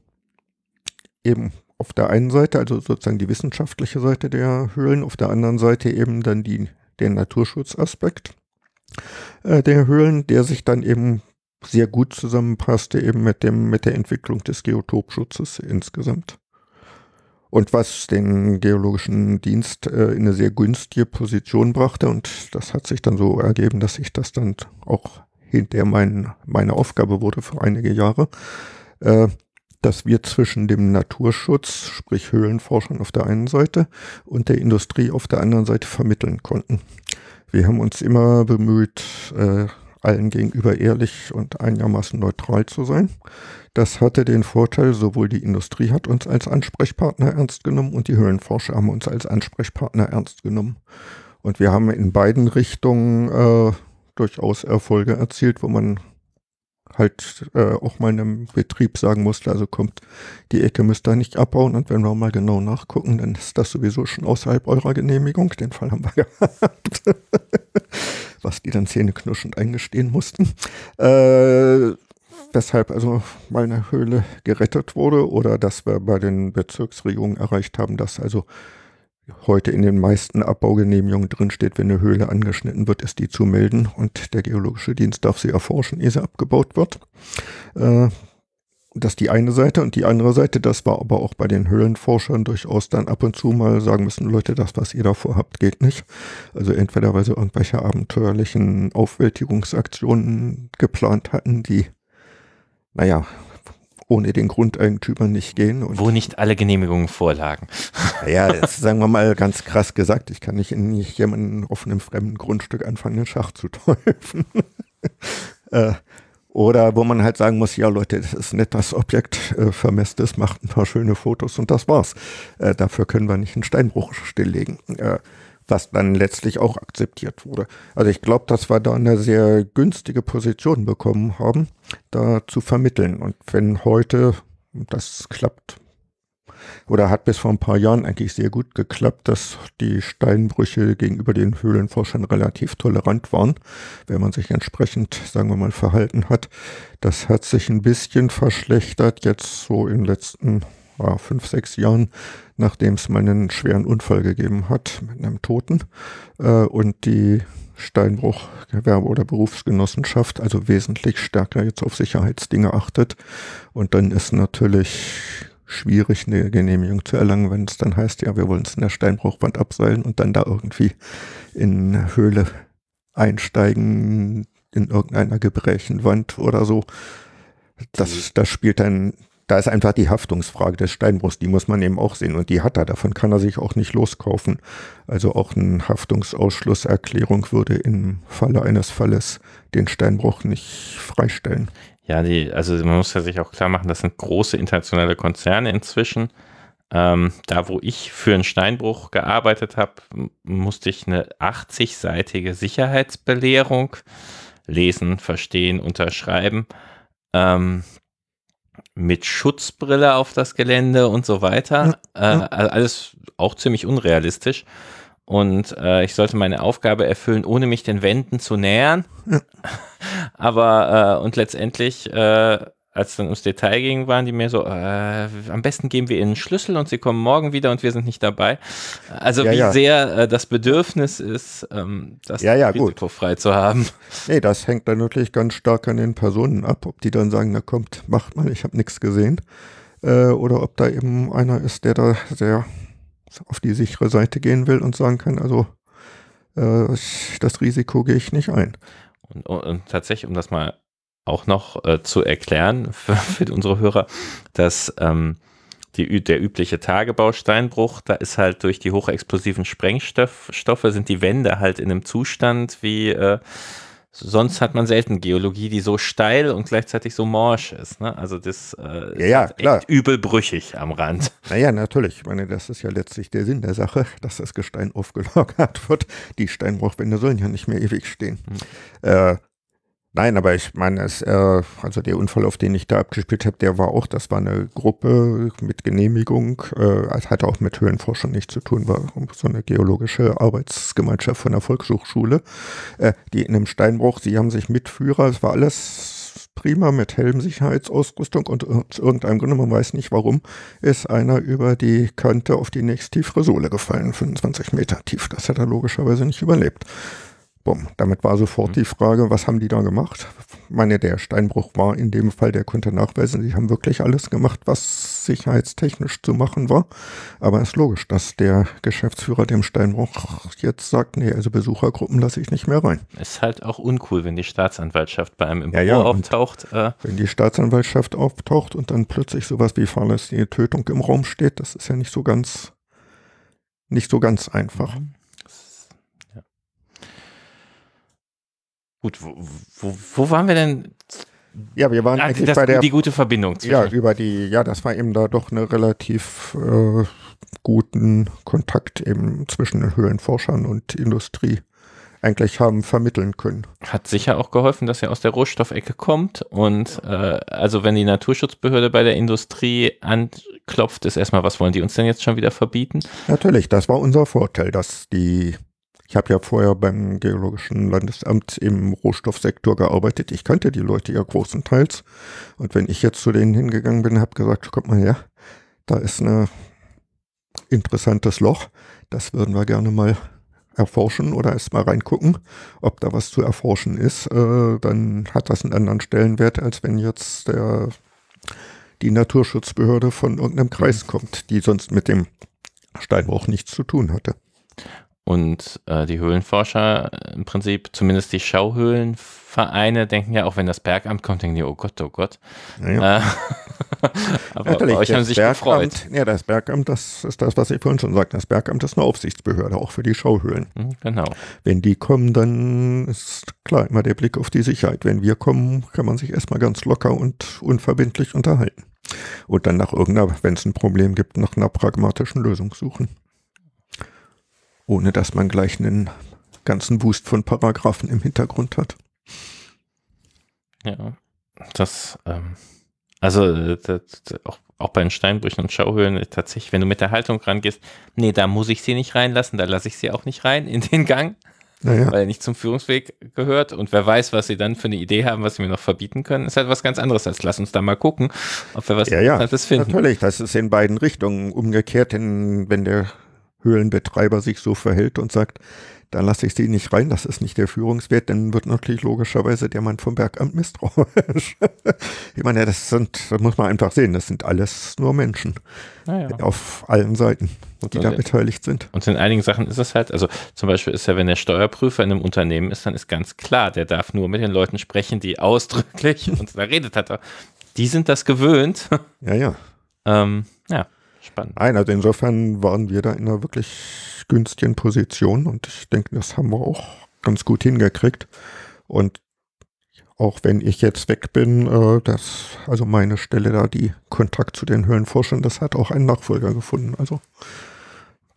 eben auf der einen Seite, also sozusagen die wissenschaftliche Seite der Höhlen, auf der anderen Seite eben dann die, den Naturschutzaspekt äh, der Höhlen, der sich dann eben sehr gut zusammenpasste eben mit dem, mit der Entwicklung des Geotopschutzes insgesamt. Und was den geologischen Dienst äh, in eine sehr günstige Position brachte, und das hat sich dann so ergeben, dass ich das dann auch hinter mein, meine Aufgabe wurde für einige Jahre, äh, dass wir zwischen dem Naturschutz, sprich Höhlenforschern auf der einen Seite und der Industrie auf der anderen Seite vermitteln konnten. Wir haben uns immer bemüht, äh, allen gegenüber ehrlich und einigermaßen neutral zu sein. Das hatte den Vorteil, sowohl die Industrie hat uns als Ansprechpartner ernst genommen und die Höhlenforscher haben uns als Ansprechpartner ernst genommen. Und wir haben in beiden Richtungen äh, durchaus Erfolge erzielt, wo man halt äh, auch mal einem Betrieb sagen musste, also kommt, die Ecke müsst ihr nicht abbauen und wenn wir mal genau nachgucken, dann ist das sowieso schon außerhalb eurer Genehmigung. Den Fall haben wir gehabt. Was die dann zähneknirschend eingestehen mussten. Äh, weshalb also meine Höhle gerettet wurde oder dass wir bei den Bezirksregierungen erreicht haben, dass also heute in den meisten Abbaugenehmigungen drinsteht, wenn eine Höhle angeschnitten wird, ist die zu melden und der geologische Dienst darf sie erforschen, ehe sie abgebaut wird. Äh, das ist die eine Seite und die andere Seite, das war aber auch bei den Höhlenforschern durchaus dann ab und zu mal sagen müssen, Leute, das, was ihr da vorhabt, geht nicht. Also entweder weil sie irgendwelche abenteuerlichen Aufwältigungsaktionen geplant hatten, die, naja, ohne den Grundeigentümer nicht gehen. Und Wo nicht alle Genehmigungen vorlagen. Ja, das sagen wir mal ganz krass gesagt. Ich kann nicht in nicht jemanden auf einem fremden Grundstück anfangen, den Schach zu täufen. äh, oder wo man halt sagen muss, ja Leute, das ist nett, das Objekt äh, vermisst ist, macht ein paar schöne Fotos und das war's. Äh, dafür können wir nicht einen Steinbruch stilllegen. Äh, was dann letztlich auch akzeptiert wurde. Also ich glaube, dass wir da eine sehr günstige Position bekommen haben, da zu vermitteln. Und wenn heute das klappt, oder hat bis vor ein paar Jahren eigentlich sehr gut geklappt, dass die Steinbrüche gegenüber den Höhlenforschern relativ tolerant waren, wenn man sich entsprechend, sagen wir mal, verhalten hat. Das hat sich ein bisschen verschlechtert jetzt so in den letzten ja, fünf, sechs Jahren, nachdem es mal einen schweren Unfall gegeben hat mit einem Toten äh, und die Steinbruch Gewerbe oder Berufsgenossenschaft also wesentlich stärker jetzt auf Sicherheitsdinge achtet. Und dann ist natürlich schwierig, eine Genehmigung zu erlangen, wenn es dann heißt, ja, wir wollen es in der Steinbruchwand abseilen und dann da irgendwie in eine Höhle einsteigen, in irgendeiner Gebrächenwand oder so. Das, das spielt dann da ist einfach die Haftungsfrage des Steinbruchs, die muss man eben auch sehen und die hat er, davon kann er sich auch nicht loskaufen. Also auch eine Haftungsausschlusserklärung würde im Falle eines Falles den Steinbruch nicht freistellen. Ja, die, also man muss ja sich auch klar machen, das sind große internationale Konzerne inzwischen. Ähm, da, wo ich für einen Steinbruch gearbeitet habe, musste ich eine 80-seitige Sicherheitsbelehrung lesen, verstehen, unterschreiben. Ähm, mit Schutzbrille auf das Gelände und so weiter. Äh, alles auch ziemlich unrealistisch. Und äh, ich sollte meine Aufgabe erfüllen, ohne mich den Wänden zu nähern. Aber äh, und letztendlich äh, als es dann ums Detail ging, waren die mir so, äh, am besten geben wir ihnen einen Schlüssel und sie kommen morgen wieder und wir sind nicht dabei. Also ja, wie ja. sehr äh, das Bedürfnis ist, ähm, das ja, ja, risikofrei gut. zu haben. Nee, das hängt dann natürlich ganz stark an den Personen ab, ob die dann sagen, na kommt, macht mal, ich habe nichts gesehen. Äh, oder ob da eben einer ist, der da sehr auf die sichere Seite gehen will und sagen kann, also äh, das Risiko gehe ich nicht ein. Und, und, tatsächlich, um das mal auch noch äh, zu erklären für, für, unsere Hörer, dass ähm, die, der übliche Tagebausteinbruch, da ist halt durch die hochexplosiven Sprengstoffe sind die Wände halt in einem Zustand wie äh, sonst hat man selten Geologie, die so steil und gleichzeitig so morsch ist. Ne? Also das äh, ja, ja, klar. echt übelbrüchig am Rand. Naja, natürlich. Ich meine, das ist ja letztlich der Sinn der Sache, dass das Gestein aufgelagert wird. Die Steinbruchwände sollen ja nicht mehr ewig stehen. Hm. Äh, Nein, aber ich meine, es, äh, also der Unfall, auf den ich da abgespielt habe, der war auch, das war eine Gruppe mit Genehmigung, äh, hatte auch mit Höhlenforschung nichts zu tun, war so eine geologische Arbeitsgemeinschaft von der Volkshochschule, äh, die in einem Steinbruch, sie haben sich Mitführer, es war alles prima mit Helmsicherheitsausrüstung und aus irgendeinem Grunde, man weiß nicht warum, ist einer über die Kante auf die nächsttiefere Sohle gefallen, 25 Meter tief. Das hat er logischerweise nicht überlebt. Bumm. Damit war sofort mhm. die Frage, was haben die da gemacht? Ich meine, der Steinbruch war in dem Fall, der konnte nachweisen, sie haben wirklich alles gemacht, was sicherheitstechnisch zu machen war. Aber es ist logisch, dass der Geschäftsführer dem Steinbruch jetzt sagt, nee, also Besuchergruppen lasse ich nicht mehr rein. Ist halt auch uncool, wenn die Staatsanwaltschaft bei einem im ja, Büro ja, auftaucht. Äh. Wenn die Staatsanwaltschaft auftaucht und dann plötzlich sowas wie fahrlässige Tötung im Raum steht, das ist ja nicht so ganz, nicht so ganz einfach. Mhm. Gut, wo, wo, wo waren wir denn? Ja, wir waren ah, eigentlich das, bei der die gute Verbindung. Zwischen. Ja, über die, ja, das war eben da doch eine relativ äh, guten Kontakt eben zwischen den Höhlenforschern und Industrie eigentlich haben vermitteln können. Hat sicher auch geholfen, dass er aus der Rohstoffecke kommt und äh, also wenn die Naturschutzbehörde bei der Industrie anklopft, ist erstmal, was wollen die uns denn jetzt schon wieder verbieten? Natürlich, das war unser Vorteil, dass die ich habe ja vorher beim Geologischen Landesamt im Rohstoffsektor gearbeitet. Ich kannte die Leute ja großenteils. Und wenn ich jetzt zu denen hingegangen bin, habe gesagt, kommt mal her, da ist ein interessantes Loch. Das würden wir gerne mal erforschen oder erst mal reingucken, ob da was zu erforschen ist. Äh, dann hat das einen anderen Stellenwert, als wenn jetzt der, die Naturschutzbehörde von irgendeinem Kreis mhm. kommt, die sonst mit dem Steinbruch nichts zu tun hatte. Und äh, die Höhlenforscher im Prinzip, zumindest die Schauhöhlenvereine, denken ja, auch wenn das Bergamt kommt, denken die, oh Gott, oh Gott. Ja. Äh, aber Natürlich, euch haben sich Bergamt, gefreut. Ja, das Bergamt, das ist das, was ich vorhin schon sagte. Das Bergamt ist eine Aufsichtsbehörde, auch für die Schauhöhlen. Mhm, genau. Wenn die kommen, dann ist klar immer der Blick auf die Sicherheit. Wenn wir kommen, kann man sich erstmal ganz locker und unverbindlich unterhalten. Und dann nach irgendeiner, wenn es ein Problem gibt, nach einer pragmatischen Lösung suchen ohne dass man gleich einen ganzen Boost von Paragraphen im Hintergrund hat. Ja, das, ähm, also das, auch, auch bei den Steinbrüchen und Schauhöhlen tatsächlich, wenn du mit der Haltung rangehst, nee, da muss ich sie nicht reinlassen, da lasse ich sie auch nicht rein in den Gang. Naja. weil er nicht zum Führungsweg gehört und wer weiß, was sie dann für eine Idee haben, was sie mir noch verbieten können, ist halt was ganz anderes als lass uns da mal gucken, ob wir was ja, ja, finden. Natürlich, das ist in beiden Richtungen umgekehrt, denn wenn der Höhlenbetreiber sich so verhält und sagt, da lasse ich sie nicht rein, das ist nicht der Führungswert, dann wird natürlich logischerweise der Mann vom Bergamt misstrauisch. ich meine, das sind, das muss man einfach sehen, das sind alles nur Menschen. Ja. Auf allen Seiten, die da beteiligt sind. Und in einigen Sachen ist es halt, also zum Beispiel ist ja, wenn der Steuerprüfer in einem Unternehmen ist, dann ist ganz klar, der darf nur mit den Leuten sprechen, die ausdrücklich, und da redet hat er, die sind das gewöhnt. Ja, ja. ähm, ja, spannend. Nein, also insofern waren wir da in einer wirklich günstigen Position und ich denke, das haben wir auch ganz gut hingekriegt. Und auch wenn ich jetzt weg bin, äh, dass also meine Stelle da die Kontakt zu den Höhlenforschern, das hat auch einen Nachfolger gefunden. Also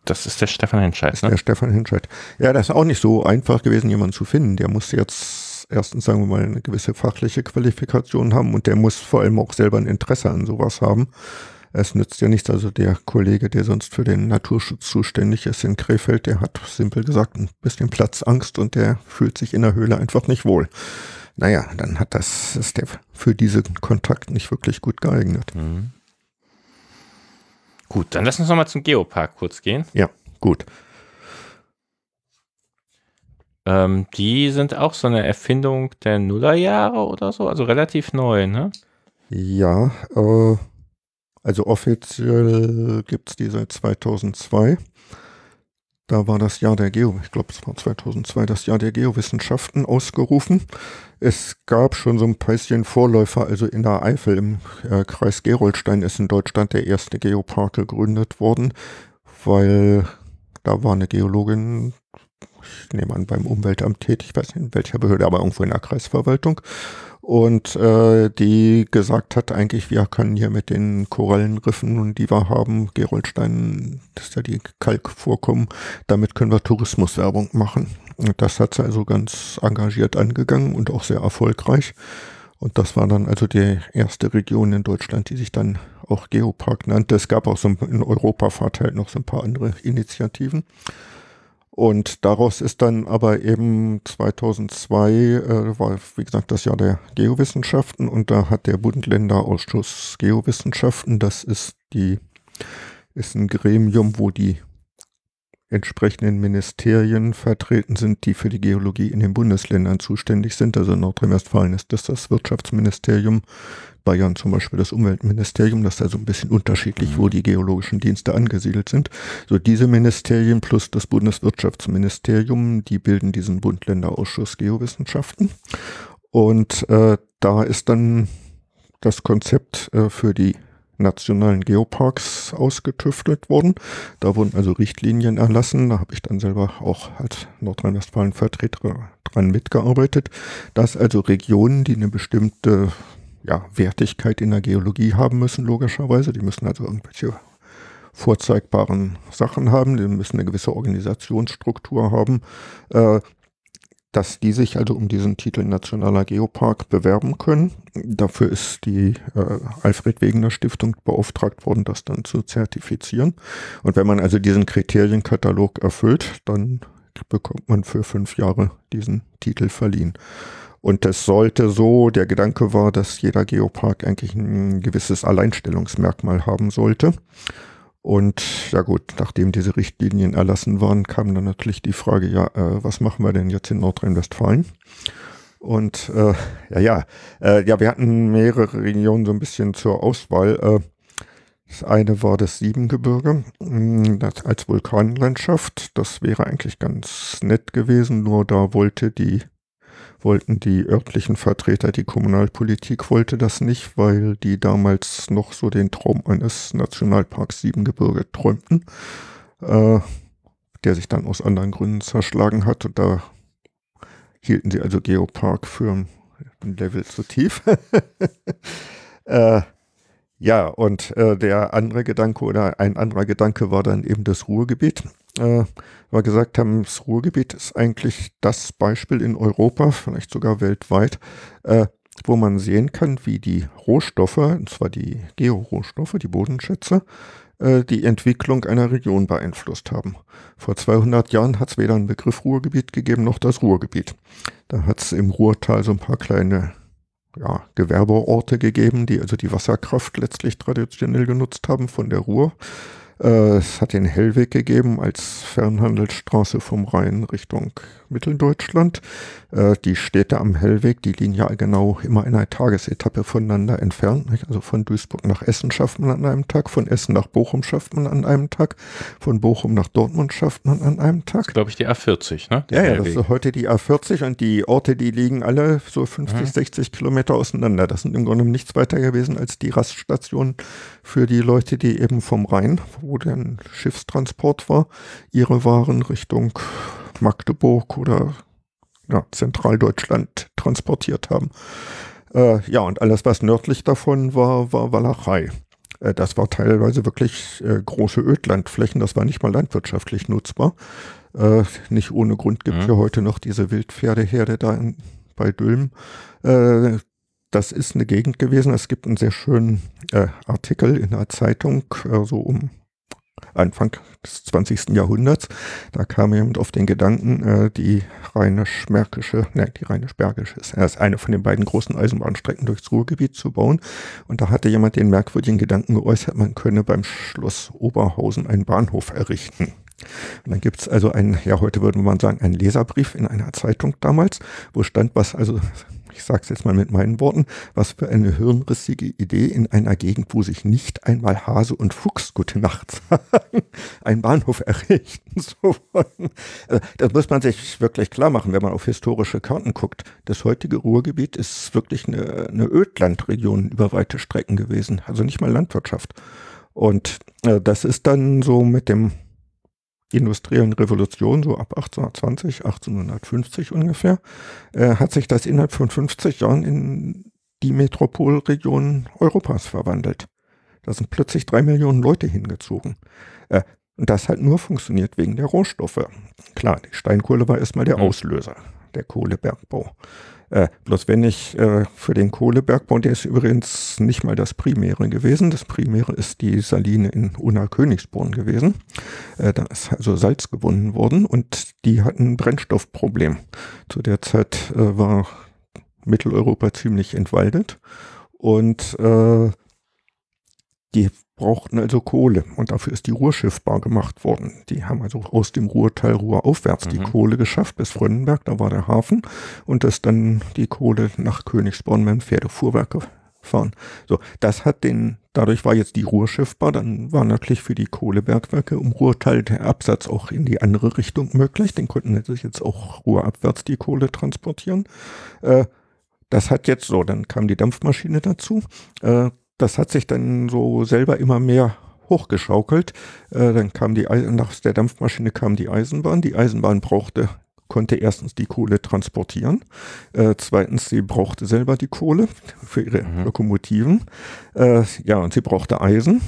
das ist der Stefan Hinscheid, ne? Der Stefan Hinscheid. Ja, das ist auch nicht so einfach gewesen, jemanden zu finden. Der muss jetzt erstens, sagen wir mal, eine gewisse fachliche Qualifikation haben und der muss vor allem auch selber ein Interesse an sowas haben. Es nützt ja nichts, also der Kollege, der sonst für den Naturschutz zuständig ist in Krefeld, der hat simpel gesagt ein bisschen Platzangst und der fühlt sich in der Höhle einfach nicht wohl. Naja, dann hat das, ist der für diesen Kontakt nicht wirklich gut geeignet. Mhm. Gut, dann lass uns nochmal zum Geopark kurz gehen. Ja, gut. Ähm, die sind auch so eine Erfindung der Nullerjahre oder so, also relativ neu, ne? Ja, äh, also offiziell gibt es die seit 2002. Da war das Jahr der Geo, ich glaube, es war 2002 das Jahr der Geowissenschaften ausgerufen. Es gab schon so ein bisschen Vorläufer, also in der Eifel im äh, Kreis Gerolstein ist in Deutschland der erste Geopark gegründet worden, weil da war eine Geologin, ich nehme an, beim Umweltamt tätig, ich weiß nicht in welcher Behörde, aber irgendwo in der Kreisverwaltung und äh, die gesagt hat, eigentlich, wir können hier mit den Korallenriffen die wir haben, Geroldstein, das ist ja die Kalkvorkommen, damit können wir Tourismuswerbung machen. Und das hat sie also ganz engagiert angegangen und auch sehr erfolgreich. Und das war dann also die erste Region in Deutschland, die sich dann auch Geopark nannte. Es gab auch so in Europa verteilt noch so ein paar andere Initiativen. Und daraus ist dann aber eben 2002, äh, war wie gesagt das Jahr der Geowissenschaften und da hat der Bund-Länder-Ausschuss Geowissenschaften, das ist die, ist ein Gremium, wo die entsprechenden Ministerien vertreten sind, die für die Geologie in den Bundesländern zuständig sind. Also in Nordrhein-Westfalen ist das das Wirtschaftsministerium, Bayern zum Beispiel das Umweltministerium, das ist also ein bisschen unterschiedlich, wo mhm. die geologischen Dienste angesiedelt sind. So diese Ministerien plus das Bundeswirtschaftsministerium, die bilden diesen Bund-Länder-Ausschuss Geowissenschaften. Und äh, da ist dann das Konzept äh, für die nationalen Geoparks ausgetüftelt worden. Da wurden also Richtlinien erlassen. Da habe ich dann selber auch als Nordrhein-Westfalen-Vertreter dran mitgearbeitet, dass also Regionen, die eine bestimmte ja, Wertigkeit in der Geologie haben müssen, logischerweise. Die müssen also irgendwelche vorzeigbaren Sachen haben, die müssen eine gewisse Organisationsstruktur haben, äh, dass die sich also um diesen Titel Nationaler Geopark bewerben können. Dafür ist die äh, Alfred Wegener Stiftung beauftragt worden, das dann zu zertifizieren. Und wenn man also diesen Kriterienkatalog erfüllt, dann bekommt man für fünf Jahre diesen Titel verliehen. Und es sollte so, der Gedanke war, dass jeder Geopark eigentlich ein gewisses Alleinstellungsmerkmal haben sollte. Und ja gut, nachdem diese Richtlinien erlassen waren, kam dann natürlich die Frage, ja, äh, was machen wir denn jetzt in Nordrhein-Westfalen? Und äh, ja, ja, äh, ja, wir hatten mehrere Regionen so ein bisschen zur Auswahl. Äh, das eine war das Siebengebirge mm, das als Vulkanlandschaft. Das wäre eigentlich ganz nett gewesen, nur da wollte die wollten die örtlichen Vertreter, die Kommunalpolitik wollte das nicht, weil die damals noch so den Traum eines Nationalparks Siebengebirge träumten, äh, der sich dann aus anderen Gründen zerschlagen hat. Und da hielten sie also Geopark für ein Level zu tief. äh, ja, und äh, der andere Gedanke oder ein anderer Gedanke war dann eben das Ruhrgebiet äh, wir gesagt haben, das Ruhrgebiet ist eigentlich das Beispiel in Europa, vielleicht sogar weltweit, äh, wo man sehen kann, wie die Rohstoffe, und zwar die Georohstoffe, die Bodenschätze, äh, die Entwicklung einer Region beeinflusst haben. Vor 200 Jahren hat es weder einen Begriff Ruhrgebiet gegeben, noch das Ruhrgebiet. Da hat es im Ruhrtal so ein paar kleine ja, Gewerbeorte gegeben, die also die Wasserkraft letztlich traditionell genutzt haben von der Ruhr. Äh, es hat den Hellweg gegeben als Fernhandelsstraße vom Rhein Richtung Mitteldeutschland. Äh, die Städte am Hellweg, die liegen ja genau immer in einer Tagesetappe voneinander entfernt. Nicht? Also von Duisburg nach Essen schafft man an einem Tag, von Essen nach Bochum schafft man an einem Tag, von Bochum nach Dortmund schafft man an einem Tag. Das glaube ich, die A40, ne? Die ja, ja, das ist heute die A40 und die Orte, die liegen alle so 50, mhm. 60 Kilometer auseinander. Das sind im Grunde nichts weiter gewesen als die Raststationen für die Leute, die eben vom Rhein, wo der Schiffstransport war, ihre Waren Richtung Magdeburg oder ja, Zentraldeutschland transportiert haben. Äh, ja, und alles, was nördlich davon war, war Walachei. Äh, das war teilweise wirklich äh, große Ödlandflächen, das war nicht mal landwirtschaftlich nutzbar. Äh, nicht ohne Grund gibt es mhm. ja heute noch diese Wildpferdeherde da in, bei Dülmen. Äh, das ist eine Gegend gewesen. Es gibt einen sehr schönen äh, Artikel in der Zeitung, so um Anfang des 20. Jahrhunderts. Da kam jemand auf den Gedanken, äh, die rheinisch-märkische, ne, die rheinisch-bergische ist erst eine von den beiden großen Eisenbahnstrecken durchs Ruhrgebiet zu bauen. Und da hatte jemand den merkwürdigen Gedanken geäußert, man könne beim Schloss Oberhausen einen Bahnhof errichten. Und dann gibt's also einen, ja, heute würde man sagen, einen Leserbrief in einer Zeitung damals, wo stand, was also ich sage es jetzt mal mit meinen Worten, was für eine hirnrissige Idee in einer Gegend, wo sich nicht einmal Hase und Fuchs gute Nacht sagen, einen Bahnhof errichten zu wollen. Also, das muss man sich wirklich klar machen, wenn man auf historische Karten guckt. Das heutige Ruhrgebiet ist wirklich eine, eine Ödlandregion über weite Strecken gewesen, also nicht mal Landwirtschaft. Und äh, das ist dann so mit dem industriellen Revolution, so ab 1820, 1850 ungefähr, äh, hat sich das innerhalb von 50 Jahren in die Metropolregion Europas verwandelt. Da sind plötzlich drei Millionen Leute hingezogen. Äh, und das hat nur funktioniert wegen der Rohstoffe. Klar, die Steinkohle war erstmal der Auslöser, der Kohlebergbau. Äh, bloß wenn ich äh, für den Kohlebergbau, der ist übrigens nicht mal das Primäre gewesen. Das Primäre ist die Saline in Unna-Königsborn gewesen. Äh, da ist also Salz gewonnen worden und die hatten ein Brennstoffproblem. Zu der Zeit äh, war Mitteleuropa ziemlich entwaldet und äh, die brauchten also Kohle und dafür ist die Ruhr schiffbar gemacht worden. Die haben also aus dem Ruhrteil Ruhr aufwärts mhm. die Kohle geschafft bis Frönnenberg, da war der Hafen und ist dann die Kohle nach Königsborn mit dem Pferdefuhrwerk gefahren. So, das hat den, dadurch war jetzt die Ruhr schiffbar, dann war natürlich für die Kohlebergwerke im Ruhrteil der Absatz auch in die andere Richtung möglich, den konnten sich jetzt auch ruhrabwärts die Kohle transportieren. Äh, das hat jetzt so, dann kam die Dampfmaschine dazu. Äh, das hat sich dann so selber immer mehr hochgeschaukelt. Äh, dann kam die, nach der Dampfmaschine kam die Eisenbahn. Die Eisenbahn brauchte, konnte erstens die Kohle transportieren. Äh, zweitens, sie brauchte selber die Kohle für ihre mhm. Lokomotiven. Äh, ja, und sie brauchte Eisen.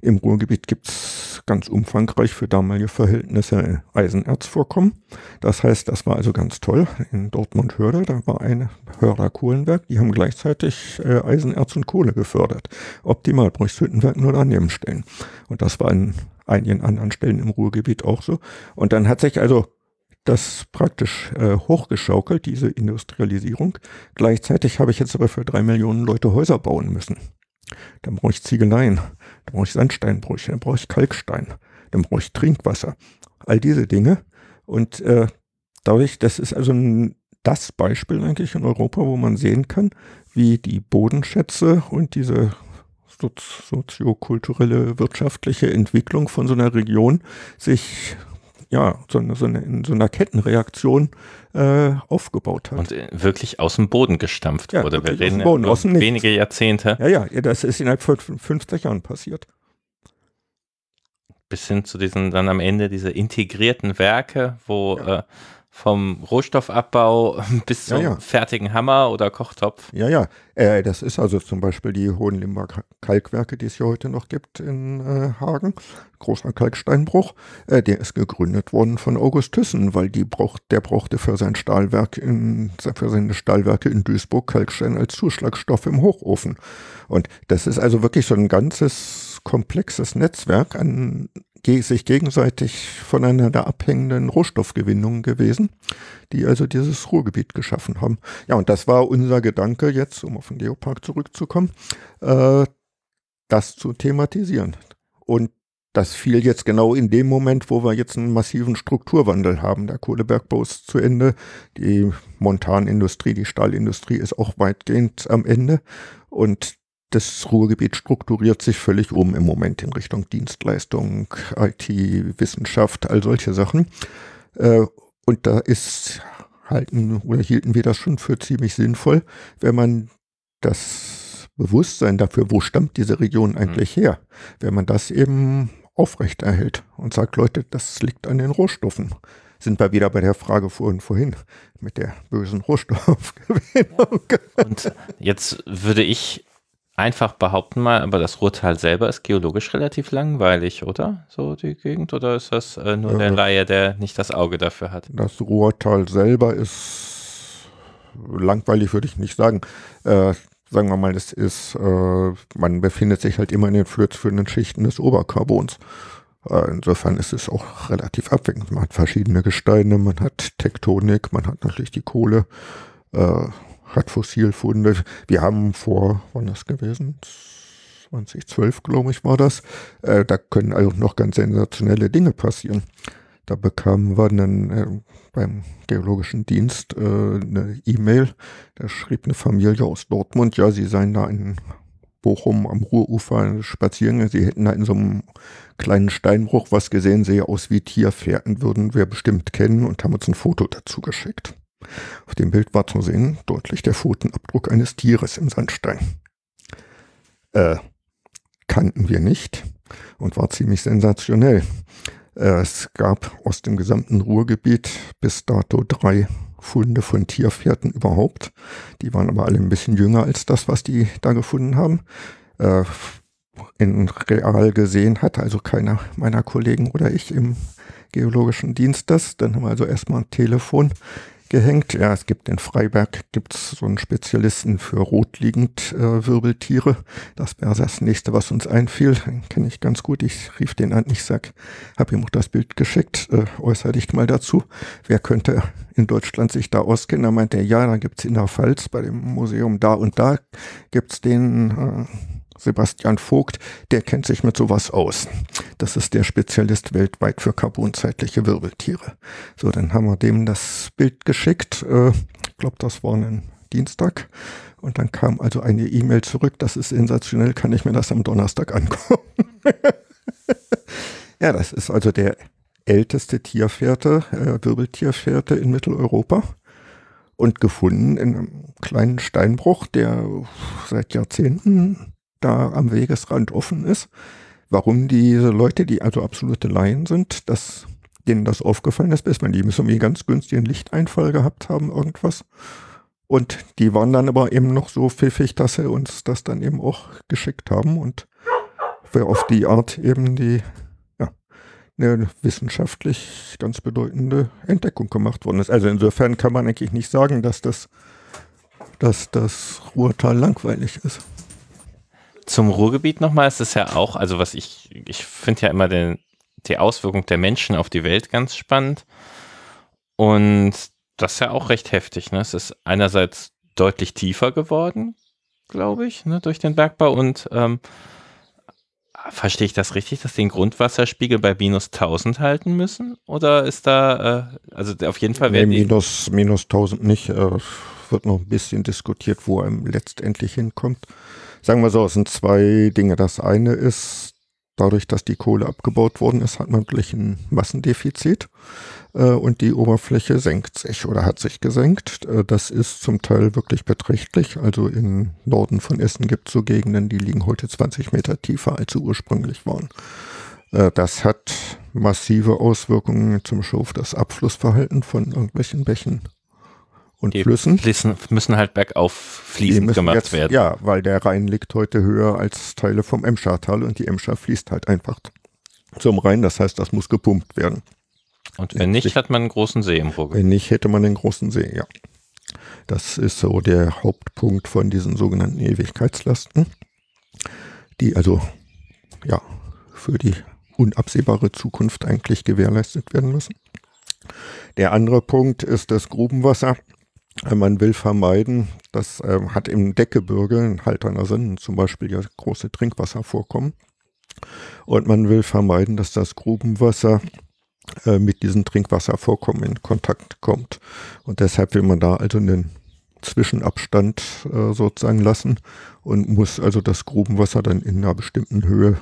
Im Ruhrgebiet gibt es ganz umfangreich für damalige Verhältnisse Eisenerzvorkommen. Das heißt, das war also ganz toll. In Dortmund-Hörde, da war ein Hörder Kohlenwerk, die haben gleichzeitig äh, Eisenerz und Kohle gefördert. Optimal, Bruchshüttenwerk nur daneben stellen. Und das war in einigen anderen Stellen im Ruhrgebiet auch so. Und dann hat sich also das praktisch äh, hochgeschaukelt, diese Industrialisierung. Gleichzeitig habe ich jetzt aber für drei Millionen Leute Häuser bauen müssen. Dann brauche ich Ziegeleien, dann brauche ich Sandsteinbrüche, dann brauche ich Kalkstein, dann brauche ich Trinkwasser. All diese Dinge. Und äh, dadurch, das ist also ein, das Beispiel eigentlich in Europa, wo man sehen kann, wie die Bodenschätze und diese soziokulturelle, wirtschaftliche Entwicklung von so einer Region sich ja, so eine, so eine, in so einer Kettenreaktion äh, aufgebaut hat. Und äh, wirklich aus dem Boden gestampft ja, wurde. Wir reden Boden, aus wenige Jahrzehnte. Ja, ja, das ist innerhalb von 50 Jahren passiert. Bis hin zu diesen, dann am Ende diese integrierten Werke, wo ja. äh, vom Rohstoffabbau bis zum ja, fertigen Hammer oder Kochtopf. Ja, ja. Äh, das ist also zum Beispiel die Hohenlimber Kalkwerke, die es hier heute noch gibt in äh, Hagen. Großer Kalksteinbruch. Äh, der ist gegründet worden von August Thyssen, weil die braucht, der brauchte für sein Stahlwerk in, für seine Stahlwerke in Duisburg Kalkstein als Zuschlagstoff im Hochofen. Und das ist also wirklich so ein ganzes komplexes Netzwerk an sich gegenseitig voneinander abhängenden Rohstoffgewinnungen gewesen, die also dieses Ruhrgebiet geschaffen haben. Ja, und das war unser Gedanke jetzt, um auf den Geopark zurückzukommen, äh, das zu thematisieren. Und das fiel jetzt genau in dem Moment, wo wir jetzt einen massiven Strukturwandel haben. Der Kohlebergbau ist zu Ende, die Montanindustrie, die Stahlindustrie ist auch weitgehend am Ende und das Ruhrgebiet strukturiert sich völlig um im Moment in Richtung Dienstleistung, IT, Wissenschaft, all solche Sachen. Äh, und da ist halten oder hielten wir das schon für ziemlich sinnvoll, wenn man das Bewusstsein dafür, wo stammt diese Region eigentlich mhm. her, wenn man das eben aufrechterhält und sagt, Leute, das liegt an den Rohstoffen. Sind wir wieder bei der Frage vorhin vorhin mit der bösen Rohstoffgewinnung. Und jetzt würde ich einfach behaupten mal, aber das Ruhrtal selber ist geologisch relativ langweilig, oder? So die Gegend? Oder ist das äh, nur äh, der Laie, der nicht das Auge dafür hat? Das Ruhrtal selber ist langweilig, würde ich nicht sagen. Äh, sagen wir mal, es ist, äh, man befindet sich halt immer in den flurzführenden Schichten des Oberkarbons. Äh, insofern ist es auch relativ abwechselnd. Man hat verschiedene Gesteine, man hat Tektonik, man hat natürlich die Kohle, äh, hat Fossilfunde. Wir haben vor, wann das gewesen? 2012, glaube ich, war das. Äh, da können also noch ganz sensationelle Dinge passieren. Da bekamen wir dann äh, beim Geologischen Dienst äh, eine E-Mail. Da schrieb eine Familie aus Dortmund, ja, sie seien da in Bochum am Ruhrufer spazieren. Sie hätten da in so einem kleinen Steinbruch was gesehen, sehe aus wie Tierfährten, würden wir bestimmt kennen und haben uns ein Foto dazu geschickt. Auf dem Bild war zu sehen deutlich der Pfotenabdruck eines Tieres im Sandstein. Äh, kannten wir nicht und war ziemlich sensationell. Äh, es gab aus dem gesamten Ruhrgebiet bis dato drei Funde von Tierpferden überhaupt. Die waren aber alle ein bisschen jünger als das, was die da gefunden haben. Äh, in real gesehen hat also keiner meiner Kollegen oder ich im geologischen Dienst das. Dann haben wir also erstmal ein Telefon gehängt. Ja, es gibt in Freiberg gibt's so einen Spezialisten für rotliegend äh, Wirbeltiere. Das wäre das nächste, was uns einfiel. Kenne ich ganz gut. Ich rief den an. Ich sag, hab ihm auch das Bild geschickt. Äh, äußere dich mal dazu. Wer könnte in Deutschland sich da auskennen? Da meinte er, ja, da gibt's in der Pfalz bei dem Museum da und da gibt's den äh, Sebastian Vogt, der kennt sich mit sowas aus. Das ist der Spezialist weltweit für carbonzeitliche Wirbeltiere. So, dann haben wir dem das Bild geschickt. Äh, ich glaube, das war ein Dienstag. Und dann kam also eine E-Mail zurück. Das ist sensationell. Kann ich mir das am Donnerstag angucken? ja, das ist also der älteste Tierfährte, äh, Wirbeltierfährte in Mitteleuropa und gefunden in einem kleinen Steinbruch, der seit Jahrzehnten da am Wegesrand offen ist. Warum diese Leute, die also absolute Laien sind, dass denen das aufgefallen ist, bis man die müssen irgendwie ganz günstigen Lichteinfall gehabt haben, irgendwas. Und die waren dann aber eben noch so pfiffig, dass sie uns das dann eben auch geschickt haben und für auf die Art eben die, ja, eine wissenschaftlich ganz bedeutende Entdeckung gemacht worden ist. Also insofern kann man eigentlich nicht sagen, dass das, dass das Ruhrtal langweilig ist. Zum Ruhrgebiet nochmal ist es ja auch, also was ich, ich finde ja immer den, die Auswirkung der Menschen auf die Welt ganz spannend. Und das ist ja auch recht heftig. Ne? Es ist einerseits deutlich tiefer geworden, glaube ich, ne, durch den Bergbau. Und ähm, verstehe ich das richtig, dass den Grundwasserspiegel bei minus 1000 halten müssen? Oder ist da, äh, also auf jeden Fall werden nee, minus, minus 1000 nicht. Äh, wird noch ein bisschen diskutiert, wo er letztendlich hinkommt sagen wir so, es sind zwei Dinge. Das eine ist, dadurch, dass die Kohle abgebaut worden ist, hat man wirklich ein Massendefizit äh, und die Oberfläche senkt sich oder hat sich gesenkt. Äh, das ist zum Teil wirklich beträchtlich. Also im Norden von Essen gibt es so Gegenden, die liegen heute 20 Meter tiefer, als sie ursprünglich waren. Äh, das hat massive Auswirkungen zum auf das Abflussverhalten von irgendwelchen Bächen und die Flüssen. Flüssen müssen halt bergauf fließend gemacht jetzt, werden. Ja, weil der Rhein liegt heute höher als Teile vom Emschertal und die Emscher fließt halt einfach zum Rhein. Das heißt, das muss gepumpt werden. Und wenn nicht, hat man einen großen See im Ruhrgebiet. Wenn nicht, hätte man einen großen See, ja. Das ist so der Hauptpunkt von diesen sogenannten Ewigkeitslasten, die also ja für die unabsehbare Zukunft eigentlich gewährleistet werden müssen. Der andere Punkt ist das Grubenwasser. Man will vermeiden, dass äh, hat im Deckgebirge in Halterner Sinn zum Beispiel ja große Trinkwasservorkommen. Und man will vermeiden, dass das Grubenwasser äh, mit diesen Trinkwasservorkommen in Kontakt kommt. Und deshalb will man da also einen Zwischenabstand äh, sozusagen lassen und muss also das Grubenwasser dann in einer bestimmten Höhe,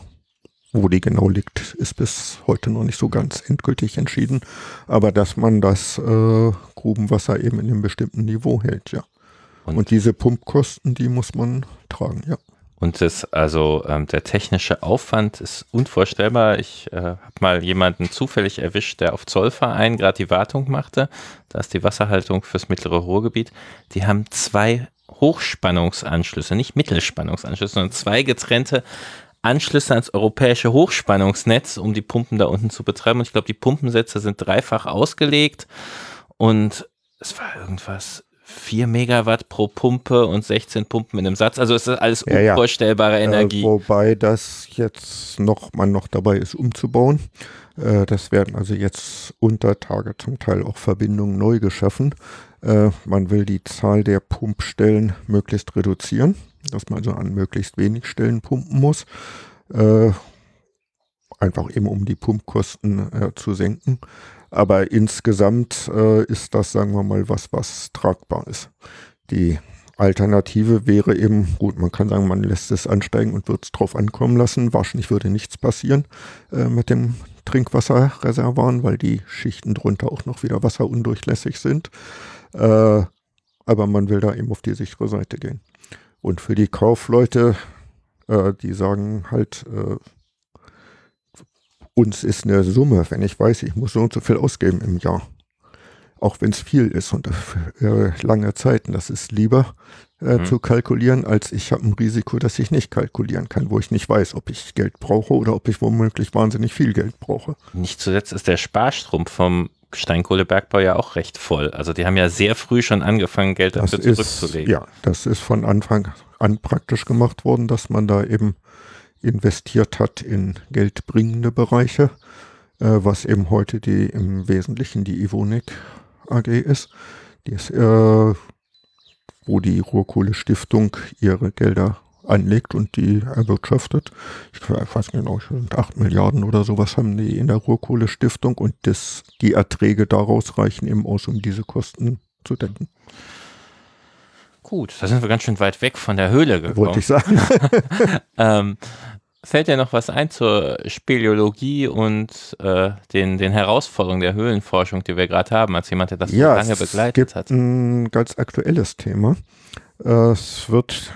wo die genau liegt, ist bis heute noch nicht so ganz endgültig entschieden. Aber dass man das äh, Grubenwasser eben in einem bestimmten Niveau hält, ja. Und, und diese Pumpkosten, die muss man tragen, ja. Und das, also ähm, der technische Aufwand ist unvorstellbar. Ich äh, habe mal jemanden zufällig erwischt, der auf Zollverein gerade die Wartung machte. Da ist die Wasserhaltung fürs mittlere Ruhrgebiet. Die haben zwei Hochspannungsanschlüsse, nicht Mittelspannungsanschlüsse, sondern zwei getrennte Anschlüsse ans europäische Hochspannungsnetz, um die Pumpen da unten zu betreiben. Und ich glaube, die Pumpensätze sind dreifach ausgelegt. Und es war irgendwas 4 Megawatt pro Pumpe und 16 Pumpen in einem Satz. Also es ist alles ja, unvorstellbare ja. Energie. Äh, wobei das jetzt noch, man noch dabei ist umzubauen. Äh, das werden also jetzt unter Tage zum Teil auch Verbindungen neu geschaffen. Äh, man will die Zahl der Pumpstellen möglichst reduzieren, dass man also an möglichst wenig Stellen pumpen muss. Äh, einfach eben um die Pumpkosten äh, zu senken. Aber insgesamt äh, ist das, sagen wir mal, was, was tragbar ist. Die Alternative wäre eben, gut, man kann sagen, man lässt es ansteigen und wird es drauf ankommen lassen. Wahrscheinlich würde nichts passieren äh, mit dem Trinkwasserreservoiren, weil die Schichten drunter auch noch wieder wasserundurchlässig sind. Äh, aber man will da eben auf die sichere Seite gehen. Und für die Kaufleute, äh, die sagen halt, äh, uns ist eine Summe, wenn ich weiß, ich muss so und so viel ausgeben im Jahr. Auch wenn es viel ist und äh, lange Zeiten, das ist lieber äh, mhm. zu kalkulieren, als ich habe ein Risiko, dass ich nicht kalkulieren kann, wo ich nicht weiß, ob ich Geld brauche oder ob ich womöglich wahnsinnig viel Geld brauche. Nicht zuletzt ist der Sparstrom vom Steinkohlebergbau ja auch recht voll. Also die haben ja sehr früh schon angefangen, Geld dafür das zurückzulegen. Ist, ja, das ist von Anfang an praktisch gemacht worden, dass man da eben investiert hat in geldbringende Bereiche, äh, was eben heute die im Wesentlichen die Ivonik AG ist, die ist äh, wo die Ruhrkohle Stiftung ihre Gelder anlegt und die erwirtschaftet. Ich weiß nicht genau, 8 Milliarden oder sowas haben die in der Ruhrkohle Stiftung und das, die Erträge daraus reichen eben aus, um diese Kosten zu decken. Gut, da sind wir ganz schön weit weg von der Höhle gekommen. Wollte ich sagen. ähm, Fällt dir noch was ein zur Speleologie und äh, den, den Herausforderungen der Höhlenforschung, die wir gerade haben, als jemand, der das ja, so lange begleitet gibt hat? Ein ganz aktuelles Thema. Äh, es wird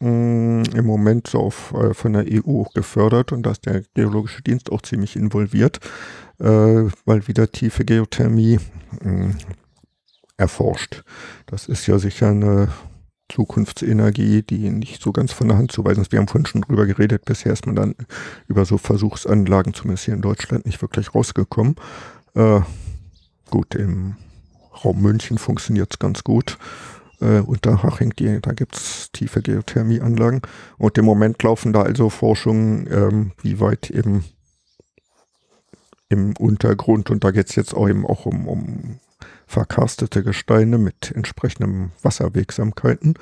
mm, im Moment so auf, äh, von der EU gefördert und da ist der Geologische Dienst auch ziemlich involviert, äh, weil wieder tiefe Geothermie mh, mm, erforscht. Das ist ja sicher eine Zukunftsenergie, die nicht so ganz von der Hand zu weisen ist. Wir haben vorhin schon drüber geredet, bisher ist man dann über so Versuchsanlagen, zumindest hier in Deutschland, nicht wirklich rausgekommen. Äh, gut, im Raum München funktioniert es ganz gut. Äh, Unterhaching, die, da gibt es tiefe Geothermieanlagen. Und im Moment laufen da also Forschungen, ähm, wie weit eben im Untergrund, und da geht es jetzt auch eben auch um, um verkarstete Gesteine mit entsprechenden Wasserwegsamkeiten,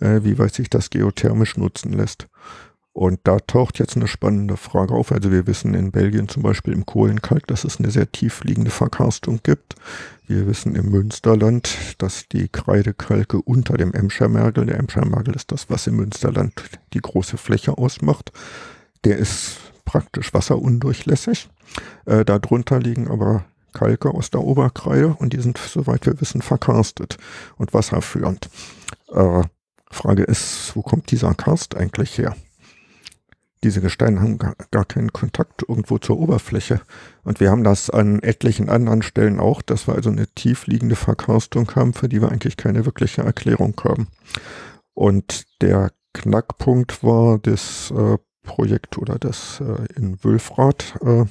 äh, wie weit sich das geothermisch nutzen lässt. Und da taucht jetzt eine spannende Frage auf. Also wir wissen in Belgien zum Beispiel im Kohlenkalk, dass es eine sehr tief liegende Verkarstung gibt. Wir wissen im Münsterland, dass die Kreidekalke unter dem Emschermergel, der Emschermergel ist das, was im Münsterland die große Fläche ausmacht, der ist praktisch wasserundurchlässig. Äh, darunter liegen aber Kalke aus der Oberkreide und die sind, soweit wir wissen, verkarstet und wasserführend. Äh, Frage ist, wo kommt dieser Karst eigentlich her? Diese Gesteine haben gar, gar keinen Kontakt irgendwo zur Oberfläche. Und wir haben das an etlichen anderen Stellen auch, dass wir also eine tiefliegende Verkarstung haben, für die wir eigentlich keine wirkliche Erklärung haben. Und der Knackpunkt war das äh, Projekt oder das äh, in Wülfrath, äh,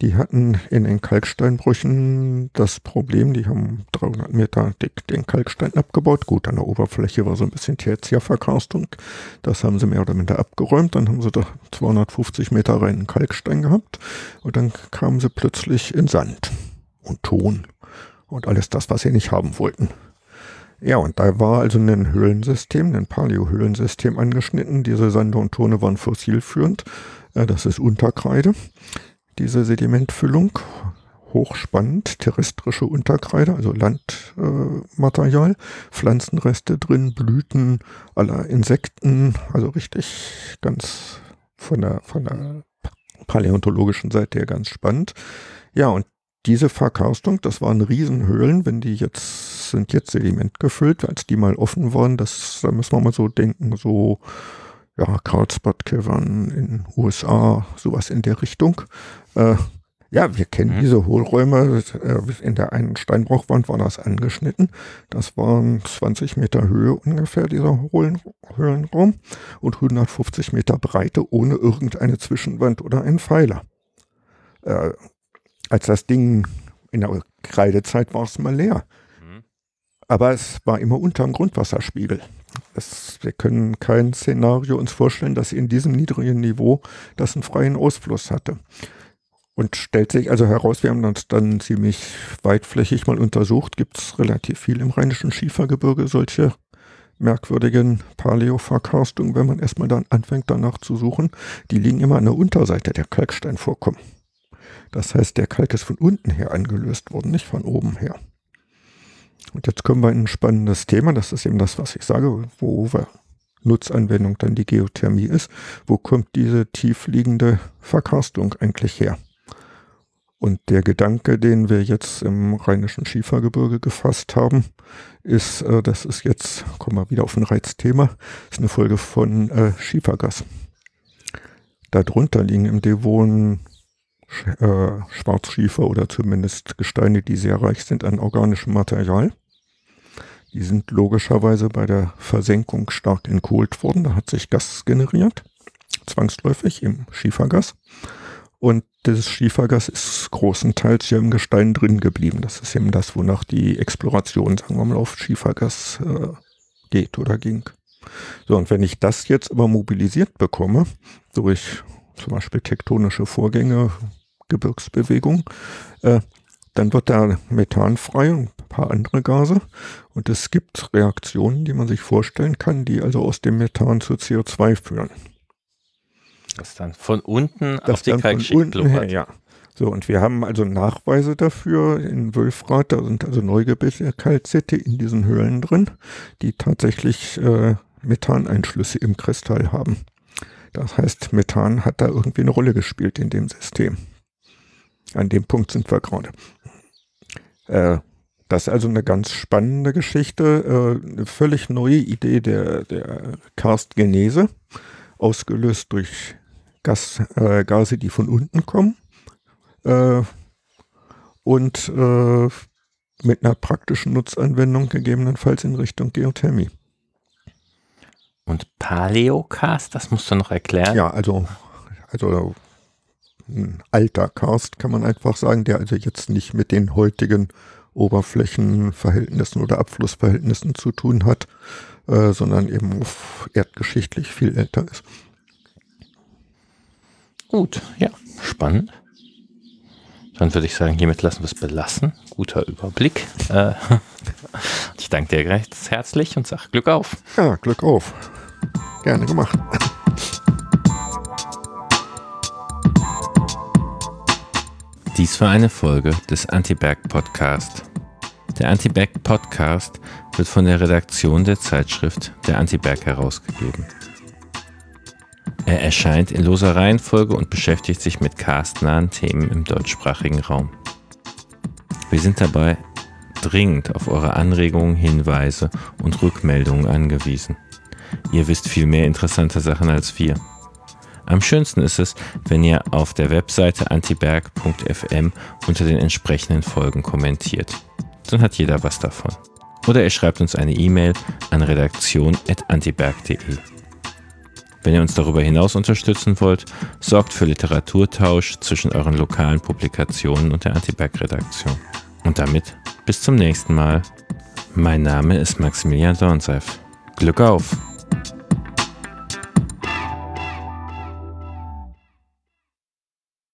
die hatten in den Kalksteinbrüchen das Problem, die haben 300 Meter dick den Kalkstein abgebaut. Gut, an der Oberfläche war so ein bisschen Tertiärverkarstung. Das haben sie mehr oder minder abgeräumt. Dann haben sie da 250 Meter reinen Kalkstein gehabt. Und dann kamen sie plötzlich in Sand und Ton und alles das, was sie nicht haben wollten. Ja, und da war also ein Höhlensystem, ein Paleo-Höhlensystem angeschnitten. Diese Sande und Tone waren fossilführend. Äh, das ist Unterkreide, diese Sedimentfüllung. Hochspannend, terrestrische Unterkreide, also Landmaterial, äh, Pflanzenreste drin, Blüten aller Insekten, also richtig ganz von der, von der paläontologischen Seite her ganz spannend. Ja, und diese Verkarstung, das waren Riesenhöhlen, wenn die jetzt, sind jetzt Sediment gefüllt, als die mal offen waren, das, da müssen wir mal so denken, so, ja, Carlsbad Cavern in USA, sowas in der Richtung. Äh, ja, wir kennen mhm. diese Hohlräume. Äh, in der einen Steinbruchwand war das angeschnitten. Das waren 20 Meter Höhe ungefähr, dieser Höhlenraum. Und 150 Meter Breite ohne irgendeine Zwischenwand oder einen Pfeiler. Äh, als das Ding in der Kreidezeit war es mal leer. Mhm. Aber es war immer unter dem Grundwasserspiegel. Es, wir können kein Szenario uns vorstellen, dass in diesem niedrigen Niveau das einen freien Ausfluss hatte. Und stellt sich also heraus, wir haben das dann ziemlich weitflächig mal untersucht, gibt es relativ viel im rheinischen Schiefergebirge, solche merkwürdigen Paläoverkarstungen, wenn man erstmal dann anfängt danach zu suchen, die liegen immer an der Unterseite der Kalksteinvorkommen. Das heißt, der Kalk ist von unten her angelöst worden, nicht von oben her. Und jetzt kommen wir in ein spannendes Thema, das ist eben das, was ich sage, wo wir Nutzanwendung dann die Geothermie ist. Wo kommt diese tiefliegende Verkarstung eigentlich her? Und der Gedanke, den wir jetzt im rheinischen Schiefergebirge gefasst haben, ist, äh, das ist jetzt, kommen wir wieder auf ein Reizthema, ist eine Folge von äh, Schiefergas. Darunter liegen im Devon äh, Schwarzschiefer oder zumindest Gesteine, die sehr reich sind an organischem Material. Die sind logischerweise bei der Versenkung stark entkohlt worden. Da hat sich Gas generiert, zwangsläufig im Schiefergas. Und dieses Schiefergas ist großenteils hier im Gestein drin geblieben. Das ist eben das, wonach die Exploration, sagen wir mal, auf Schiefergas äh, geht oder ging. So, und wenn ich das jetzt aber mobilisiert bekomme, durch zum Beispiel tektonische Vorgänge, Gebirgsbewegung, äh, dann wird da Methan frei und paar andere Gase. Und es gibt Reaktionen, die man sich vorstellen kann, die also aus dem Methan zu CO2 führen. Das dann von unten das auf die Kalkschicht. Ja. So, und wir haben also Nachweise dafür in Wülfrath, da sind also neugebildete Kalzite in diesen Höhlen drin, die tatsächlich äh, Methaneinschlüsse im Kristall haben. Das heißt, Methan hat da irgendwie eine Rolle gespielt in dem System. An dem Punkt sind wir gerade. Äh, das ist also eine ganz spannende Geschichte, äh, eine völlig neue Idee der, der Karstgenese, ausgelöst durch Gas, äh, Gase, die von unten kommen äh, und äh, mit einer praktischen Nutzanwendung gegebenenfalls in Richtung Geothermie. Und Paleocast, das musst du noch erklären? Ja, also, also ein alter Karst kann man einfach sagen, der also jetzt nicht mit den heutigen Oberflächenverhältnissen oder Abflussverhältnissen zu tun hat, äh, sondern eben erdgeschichtlich viel älter ist. Gut, ja, spannend. Dann würde ich sagen, hiermit lassen wir es belassen. Guter Überblick. Äh, ich danke dir recht herzlich und sage Glück auf. Ja, Glück auf. Gerne gemacht. Dies war eine Folge des Antiberg Podcast. Der Antiberg Podcast wird von der Redaktion der Zeitschrift Der Antiberg herausgegeben. Er erscheint in loser Reihenfolge und beschäftigt sich mit castnahen Themen im deutschsprachigen Raum. Wir sind dabei dringend auf eure Anregungen, Hinweise und Rückmeldungen angewiesen. Ihr wisst viel mehr interessante Sachen als wir. Am schönsten ist es, wenn ihr auf der Webseite antiberg.fm unter den entsprechenden Folgen kommentiert. Dann hat jeder was davon. Oder ihr schreibt uns eine E-Mail an redaktion.antiberg.de. Wenn ihr uns darüber hinaus unterstützen wollt, sorgt für Literaturtausch zwischen euren lokalen Publikationen und der Antiberg-Redaktion. Und damit bis zum nächsten Mal. Mein Name ist Maximilian Dornseif. Glück auf!